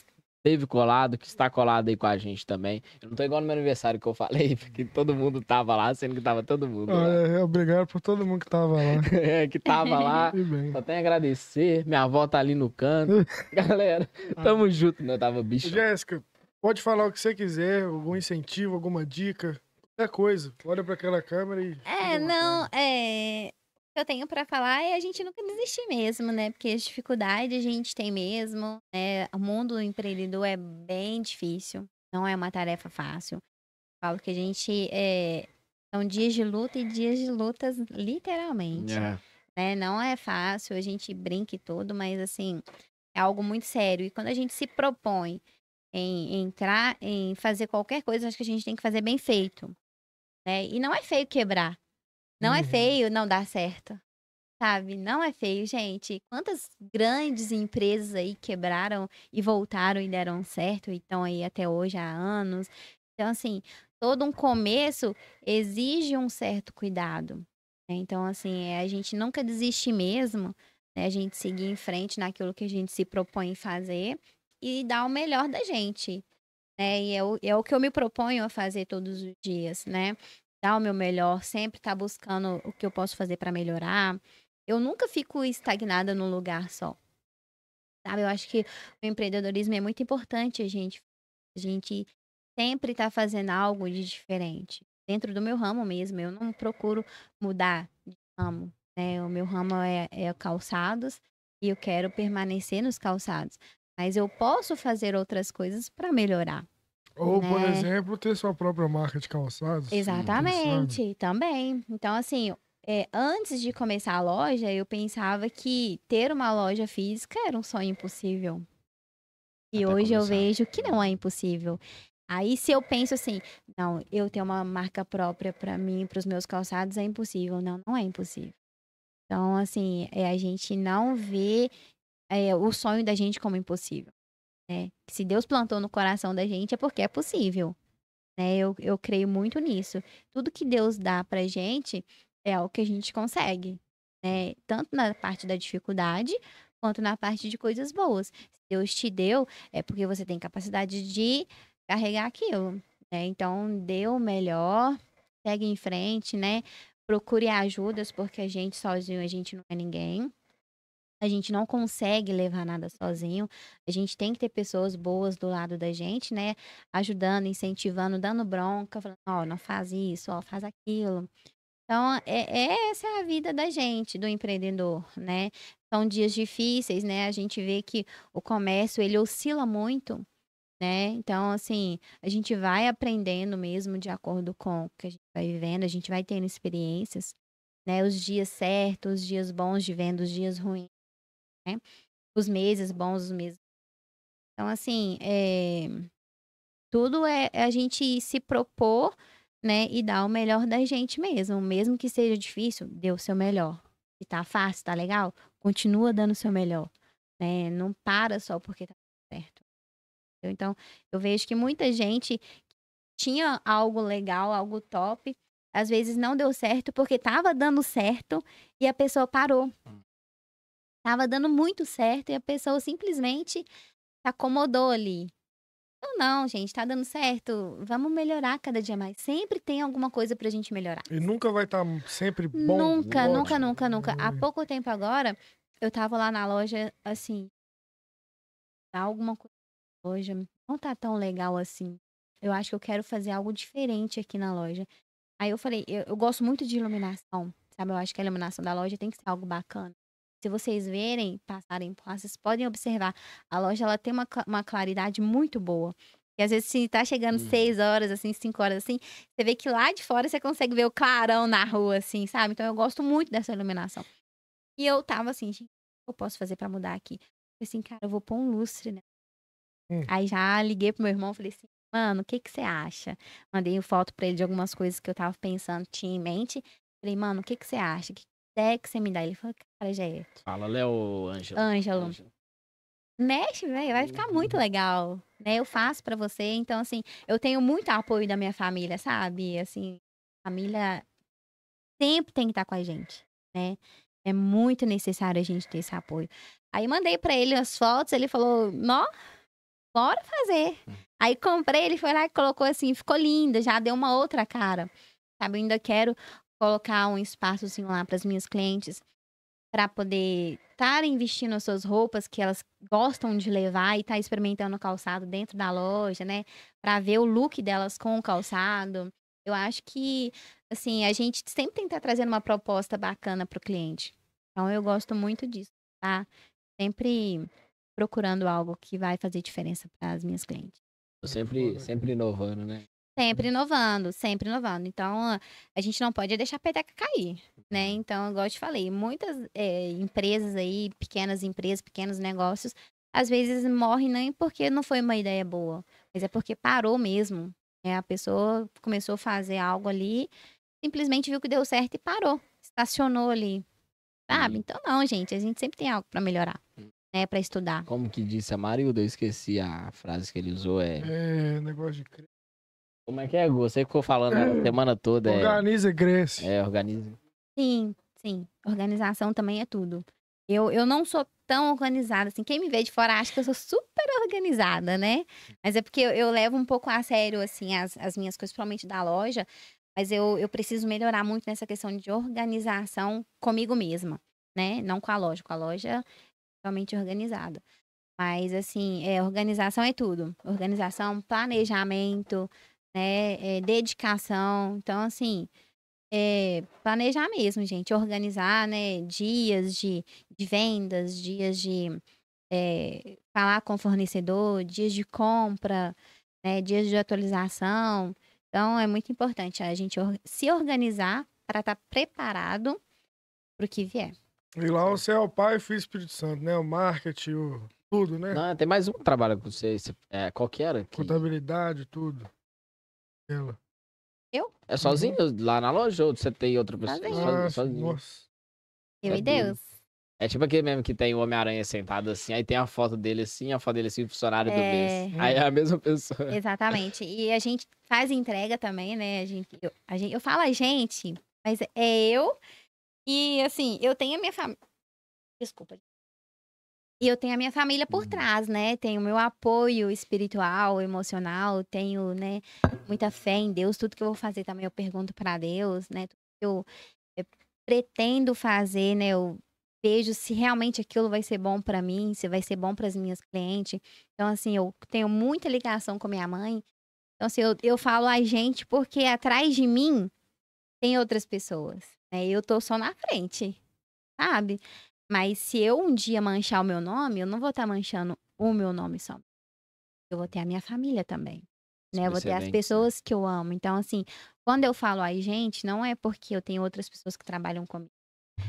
esteve colado, que está colado aí com a gente também. Eu não tô igual no meu aniversário que eu falei, porque todo mundo tava lá, sendo que tava todo mundo Ah, lá. é, obrigado por todo mundo que tava lá. É, que tava lá. Só tenho a agradecer. Minha avó tá ali no canto. Galera, tamo junto. Não, tava bicho. Jéssica, pode falar o que você quiser, algum incentivo, alguma dica, qualquer coisa. Olha pra aquela câmera e. É, não, é. Que eu tenho pra falar é a gente nunca desistir mesmo, né? Porque as dificuldades a gente tem mesmo, né? O mundo do empreendedor é bem difícil, não é uma tarefa fácil. Falo que a gente é. São dias de luta e dias de lutas, literalmente. É. né? Não é fácil, a gente brinca e tudo, mas assim, é algo muito sério. E quando a gente se propõe em entrar, em fazer qualquer coisa, acho que a gente tem que fazer bem feito. Né? E não é feio quebrar. Não é Uhum. feio não dar certo. sabe? Não é feio, gente. Quantas grandes empresas aí quebraram e voltaram e deram certo e estão aí até hoje há anos. Então, assim, todo um começo exige um certo cuidado. né? Então, assim, é a gente nunca desistir mesmo, né? A gente seguir em frente naquilo que a gente se propõe fazer e dar o melhor da gente, né? E é o, é o que eu me proponho a fazer todos os dias, né? Dar o meu melhor, sempre estar buscando o que eu posso fazer para melhorar. Eu nunca fico estagnada num lugar só. Sabe? Eu acho que o empreendedorismo é muito importante a gente a gente sempre tá fazendo algo de diferente. Dentro do meu ramo mesmo, eu não procuro mudar de ramo, né? O meu ramo é, é calçados e eu quero permanecer nos calçados. Mas eu posso fazer outras coisas para melhorar. Ou, por Né? exemplo, ter sua própria marca de calçados. Exatamente, também. Então, assim, é, antes de começar a loja, eu pensava que ter uma loja física era um sonho impossível. E Até hoje eu começar. vejo que não é impossível. Aí, se eu penso assim, não, eu ter uma marca própria para mim, para os meus calçados, é impossível. Não, não é impossível. Então, assim, é a gente não vê é, o sonho da gente como impossível. Né? Se Deus plantou no coração da gente, é porque é possível. Né? Eu, eu creio muito nisso. Tudo que Deus dá pra gente é o que a gente consegue. Né? Tanto na parte da dificuldade, quanto na parte de coisas boas. Se Deus te deu, é porque você tem capacidade de carregar aquilo. Né? Então, dê o melhor, segue em frente, né? Procure ajudas, porque a gente sozinho, a gente não é ninguém. A gente não consegue levar nada sozinho. A gente tem que ter pessoas boas do lado da gente, né? Ajudando, incentivando, dando bronca, falando, ó, não faz isso, ó, faz aquilo. Então, é, é- essa é a vida da gente, do empreendedor, né? São dias difíceis, né? A gente vê que o comércio, ele oscila muito, né? Então, assim, a gente vai aprendendo mesmo de acordo com o que a gente vai vivendo, a gente vai tendo experiências, né? Os dias certos, os dias bons de venda, os dias ruins, né? Os meses bons, os meses. Então, assim, é... tudo é a gente se propor, né? E dar o melhor da gente mesmo. Mesmo que seja difícil, dê o seu melhor. Se tá fácil, tá legal, continua dando o seu melhor, né? Não para só porque tá certo. Então, eu vejo que muita gente tinha algo legal, algo top, às vezes não deu certo porque tava dando certo e a pessoa parou. Tava dando muito certo e a pessoa simplesmente se acomodou ali. Então, não, gente, tá dando certo. Vamos melhorar cada dia mais. Sempre tem alguma coisa pra gente melhorar. E nunca vai estar sempre bom. nunca, ótimo. nunca, nunca, nunca. Há Hum. pouco tempo agora, eu tava lá na loja, assim, tá alguma coisa na loja não tá tão legal assim. Eu acho que eu quero fazer algo diferente aqui na loja. Aí eu falei, eu, eu gosto muito de iluminação, sabe? Eu acho que a iluminação da loja tem que ser algo bacana. Se vocês verem, passarem por lá, vocês podem observar. A loja, ela tem uma, uma claridade muito boa. E às vezes, se tá chegando Uhum. seis horas, assim, cinco horas, assim, você vê que lá de fora você consegue ver o clarão na rua, assim, sabe? Então eu gosto muito dessa iluminação. E eu tava assim, gente, o que eu posso fazer pra mudar aqui? Falei assim, cara, eu vou pôr um lustre, né? Hum. Aí já liguei pro meu irmão, falei assim, mano, o que que você acha? Mandei foto pra ele de algumas coisas que eu tava pensando, tinha em mente. Falei, mano, o que que você acha? Que ideia que você me dá? Ele falou, cara, já é. Fala, Léo Ângelo. Ângelo, mexe, velho, vai ficar muito Uhum. legal, né? Eu faço pra você, então assim, eu tenho muito apoio da minha família, sabe? Assim, família sempre tem que estar com a gente, né? É muito necessário a gente ter esse apoio. Aí mandei pra ele as fotos, ele falou: "Nó, bora fazer". Aí comprei, ele foi lá e colocou assim, ficou linda, já deu uma outra cara. Sabe, eu ainda quero colocar um espaçozinho lá para as minhas clientes para poder estarem vestindo as suas roupas que elas gostam de levar e estar experimentando o calçado dentro da loja, né? Para ver o look delas com o calçado. Eu acho que, assim, a gente sempre tem que estar trazendo uma proposta bacana para o cliente. Então, eu gosto muito disso, tá? Sempre procurando algo que vai fazer diferença para as minhas clientes. Sempre, sempre inovando, né? Sempre inovando, sempre inovando. Então, a- a gente não pode deixar a peteca cair, né? Então, igual eu te falei, muitas eh, empresas aí, pequenas empresas, pequenos negócios, às vezes morrem nem porque não foi uma ideia boa, mas é porque parou mesmo. né? A pessoa começou a fazer algo ali, simplesmente viu que deu certo e parou, estacionou ali. sabe? Sim. Então, não, gente, a gente sempre tem algo pra melhorar, Hum. né? Pra estudar. Como que disse a Marilda, eu esqueci a frase que ele usou, é... É, negócio de crer. Como é que é, Gu? Você ficou falando a semana toda, é... Organiza e cresce. É, organiza. Sim, sim. Organização também é tudo. Eu, eu não sou tão organizada assim. Quem me vê de fora acha que eu sou super organizada, né? Mas é porque eu, eu levo um pouco a sério, assim, as, as minhas coisas, principalmente da loja. Mas eu, eu preciso melhorar muito nessa questão de organização comigo mesma, né? Não com a loja. Com a loja realmente organizada. Mas, assim, é, organização é tudo. Organização, planejamento, né? É, dedicação. Então, assim, é, planejar mesmo, gente. Organizar, né? Dias de, de vendas, dias de é, falar com o fornecedor, dias de compra, né? Dias de atualização. Então, é muito importante a gente or- se organizar para estar preparado para o que vier. E lá você é o Pai, Filho e Espírito Santo, né? O marketing, o... tudo, né? Não, tem mais um que trabalha com você. você- É, qual que era? Que- Contabilidade, tudo. Ela. É sozinho lá na loja ou você tem outra pessoa? Sozinho. Sozinho, Nossa, sozinho. nossa. Eu É e. Deus. É tipo aquele mesmo que tem o Homem-Aranha sentado assim, aí tem a foto dele assim, a foto dele assim, funcionário do É. mês. Aí é a mesma pessoa. Exatamente. E a gente faz entrega também, né? A gente, eu, a gente, eu falo a gente, mas é eu. E assim, eu tenho a minha família. Desculpa. E eu tenho a minha família por Uhum. trás, né? Tenho o meu apoio espiritual, emocional, tenho, né, muita fé em Deus. Tudo que eu vou fazer também eu pergunto para Deus, né? Tudo que eu eh, pretendo fazer, né? Eu vejo se realmente aquilo vai ser bom para mim, se vai ser bom para as minhas clientes. Então, assim, eu tenho muita ligação com minha mãe. Então, assim, eu, eu falo a gente porque atrás de mim tem outras pessoas. Né? Eu tô só na frente, sabe? Mas se eu um dia manchar o meu nome, eu não vou estar manchando o meu nome só. Eu vou ter a minha família também. Né? Eu vou ter as né? pessoas que eu amo. Então, assim, quando eu falo a gente, não é porque eu tenho outras pessoas que trabalham comigo.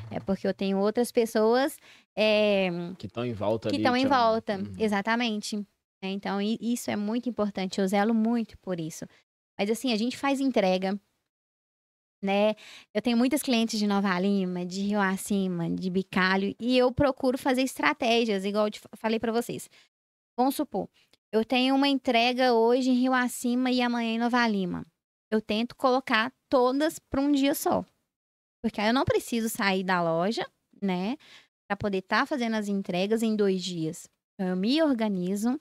É porque eu tenho outras pessoas é, Que estão em volta que estão em volta. Uhum. Exatamente. né? Então, isso é muito importante. Eu zelo muito por isso. Mas, assim, a gente faz entrega, né? Eu tenho muitas clientes de Nova Lima, de Rio Acima, de Bicalho, e eu procuro fazer estratégias, igual eu falei pra vocês. Vamos supor, eu tenho uma entrega hoje em Rio Acima e amanhã em Nova Lima. Eu tento colocar todas para um dia só. Porque aí eu não preciso sair da loja, né? Para poder estar fazendo as entregas em dois dias. Então, eu me organizo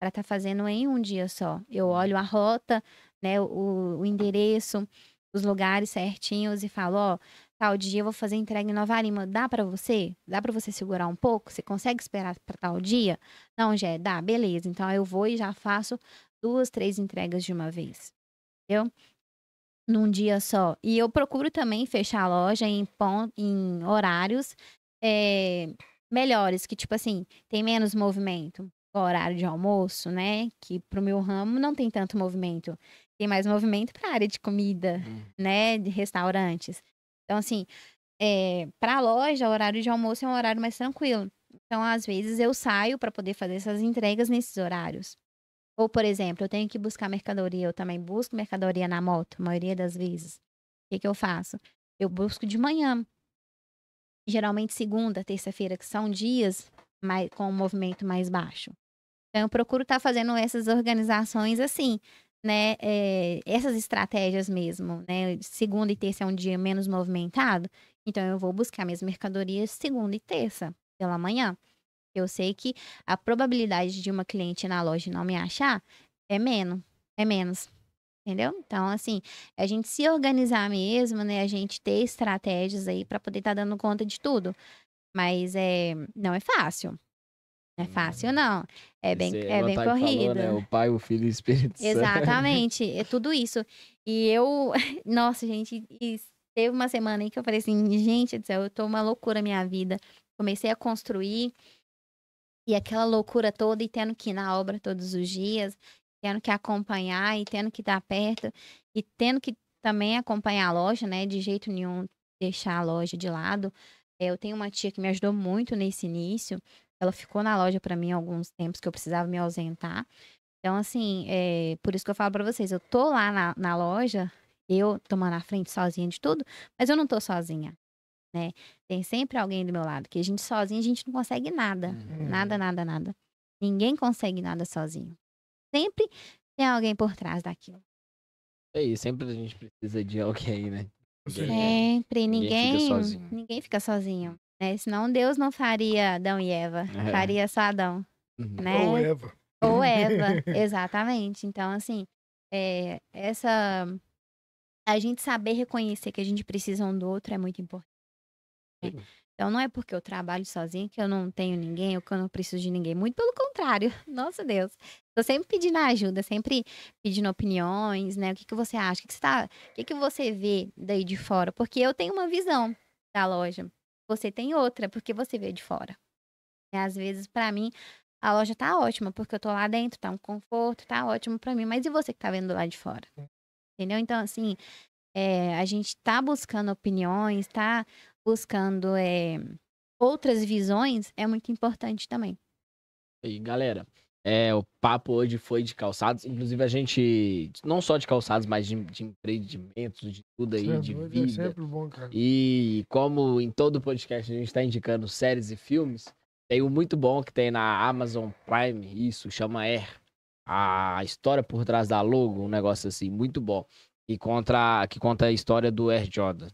para estar fazendo em um dia só. Eu olho a rota, né? O, o endereço, os lugares certinhos e falo, ó, tal dia eu vou fazer entrega em Nova Lima. Dá para você? Dá para você segurar um pouco? Você consegue esperar para tal dia? Não, Jé, dá, beleza. Então eu vou e já faço duas, três entregas de uma vez. Entendeu? Num dia só. E eu procuro também fechar a loja em, em horários é, melhores, que tipo assim, tem menos movimento. O horário de almoço, né? Que pro meu ramo não tem tanto movimento. Tem mais movimento para área de comida, Hum. né? De restaurantes. Então, assim, é, para a loja, o horário de almoço é um horário mais tranquilo. Então, às vezes, eu saio para poder fazer essas entregas nesses horários. Ou, por exemplo, eu tenho que buscar mercadoria, eu também busco mercadoria na moto, a maioria das vezes. O que, que eu faço? Eu busco de manhã. Geralmente segunda, terça-feira, que são dias mais, com um movimento mais baixo. Então, eu procuro estar fazendo essas organizações assim, né? é, essas estratégias mesmo, né? Segunda e terça é um dia menos movimentado, então eu vou buscar minhas mercadorias segunda e terça, pela manhã. Eu sei que a probabilidade de uma cliente na loja não me achar é menos, é menos. Entendeu? Então, assim, a gente se organizar mesmo, né? A gente ter estratégias aí para poder estar dando conta de tudo. Mas é, não é fácil. Não é fácil, não. É bem, Você- é bem o Thay falou, corrido. né? O pai, o filho e o Espírito Santo. Exatamente, é tudo isso. E eu, nossa, gente, teve uma semana aí que eu falei assim, gente do céu, eu tô uma loucura minha vida. Comecei a construir e aquela loucura toda e tendo que ir na obra todos os dias, tendo que acompanhar e tendo que estar perto e tendo que também acompanhar a loja, né? De jeito nenhum deixar a loja de lado. É, Eu tenho uma tia que me ajudou muito nesse início. Ela ficou na loja para mim alguns tempos que eu precisava me ausentar. Então, assim, é, por isso que eu falo para vocês, eu tô lá na, na loja, eu tomando a frente sozinha de tudo, mas eu não tô sozinha. né? Tem sempre alguém do meu lado, que a gente sozinho a gente não consegue nada. Uhum. Nada, nada, nada. Ninguém consegue nada sozinho. Sempre tem alguém por trás daquilo. É isso, sempre a gente precisa de alguém, né? Sempre, Ninguém ninguém, fica sozinho. ninguém fica sozinho. Né? Senão Deus não faria Adão e Eva, É. faria só Adão, Uhum. né? Ou Eva. Ou Eva, exatamente. Então, assim, é, essa. A gente saber reconhecer que a gente precisa um do outro é muito importante. né? Então, não é porque eu trabalho sozinha que eu não tenho ninguém ou que eu não preciso de ninguém. Muito pelo contrário. Nossa Deus. Tô sempre pedindo ajuda, sempre pedindo opiniões, né? O que, que você acha? O que, que você tá... o que, que você vê daí de fora? Porque eu tenho uma visão da loja. Você tem outra, porque você vê de fora. E às vezes, pra mim, a loja tá ótima, porque eu tô lá dentro, tá um conforto, tá ótimo pra mim. Mas e você que tá vendo lá de fora? Entendeu? Então, assim, é, a gente tá buscando opiniões, tá buscando é, outras visões, é muito importante também. E galera, é, o papo hoje foi de calçados. Inclusive, a gente, não só de calçados, mas de, de empreendimentos, de tudo aí, é de É vida. sempre bom, cara. E como em todo podcast a gente está indicando séries e filmes, tem um muito bom que tem na Amazon Prime, isso, chama Air. A história por trás da logo, um negócio assim, muito bom. E contra, que conta a história do Air Jordan.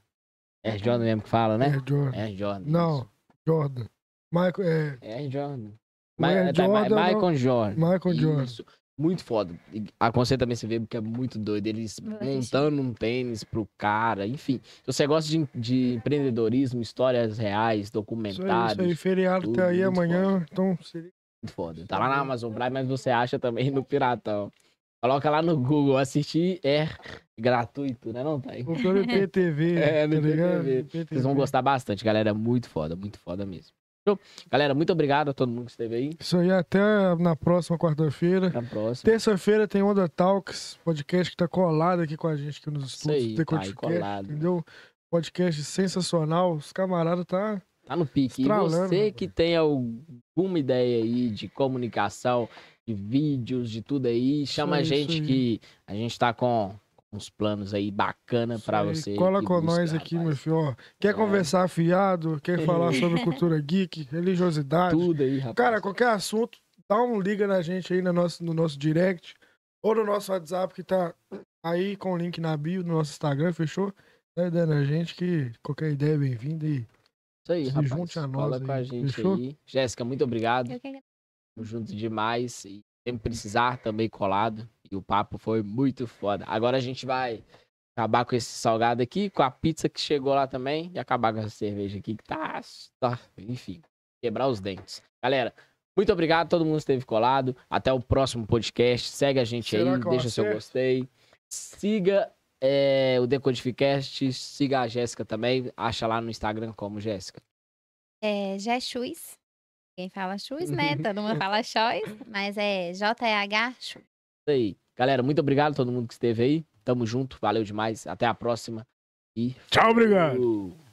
Air Jordan mesmo que fala, né? É, Jordan. Air Jordan. Não, Jordan. Michael, é. Air Jordan. O Ma- tá, Ma- Jordan, Michael Jordan. Michael Jordan. Isso. Muito foda. E Aconselho também você ver porque é muito doido. Eles montando um tênis pro cara, enfim. Se você gosta de, de empreendedorismo, histórias reais, Isso aí, documentários, isso aí. Feriado tudo, tá aí amanhã, então seria muito foda. Tá lá na Amazon Prime, mas você acha também no Piratão. Coloca lá no Google, assistir é gratuito, né? Não tá aí. Ou pelo IPTV, É, no tá? IPTV. Vocês vão gostar bastante, galera. É muito foda, muito foda mesmo. Galera, muito obrigado a todo mundo que esteve aí. Isso aí, até na próxima quarta-feira. Até a próxima. Terça-feira tem Onda Talks, podcast que tá colado aqui com a gente aqui nos Isso estúdios aí, do tá aí colado. entendeu? Podcast sensacional, os camaradas tá... Tá no pique. E você que tem alguma ideia aí de comunicação, de vídeos, de tudo aí, chama a aí, isso gente aí. que a gente tá com uns planos aí bacana aí. você. Cola com busca, nós aqui, rapaz. meu filho, ó. Quer É. conversar afiado, quer falar sobre cultura geek, religiosidade, Tudo aí, rapaz. Cara, qualquer assunto, dá um liga na gente aí no nosso, no nosso direct ou no nosso WhatsApp que tá aí com o link na bio do nosso Instagram, fechou? Dá ideia na gente que qualquer ideia é bem-vinda e Isso aí, se rapaz. junte a nós Cola aí, com a gente fechou? aí. Jéssica, muito obrigado. Eu que junto demais. E sempre precisar, também colado. E o papo foi muito foda. Agora a gente vai acabar com esse salgado aqui, com a pizza que chegou lá também. E acabar com essa cerveja aqui que tá. tá enfim, quebrar os dentes. Galera, muito obrigado a todo mundo que esteve colado. Até o próximo podcast. Segue a gente Será aí, deixa seu acerto? gostei. Siga é, o Decodificast. Siga a Jéssica também. Acha lá no Instagram como Jéssica. É Jechus. Quem fala chus, né? Todo mundo fala choice, mas é J-E-H chus. Isso aí. Galera, muito obrigado a todo mundo que esteve aí. Tamo junto. Valeu demais. Até a próxima. E Tchau, obrigado.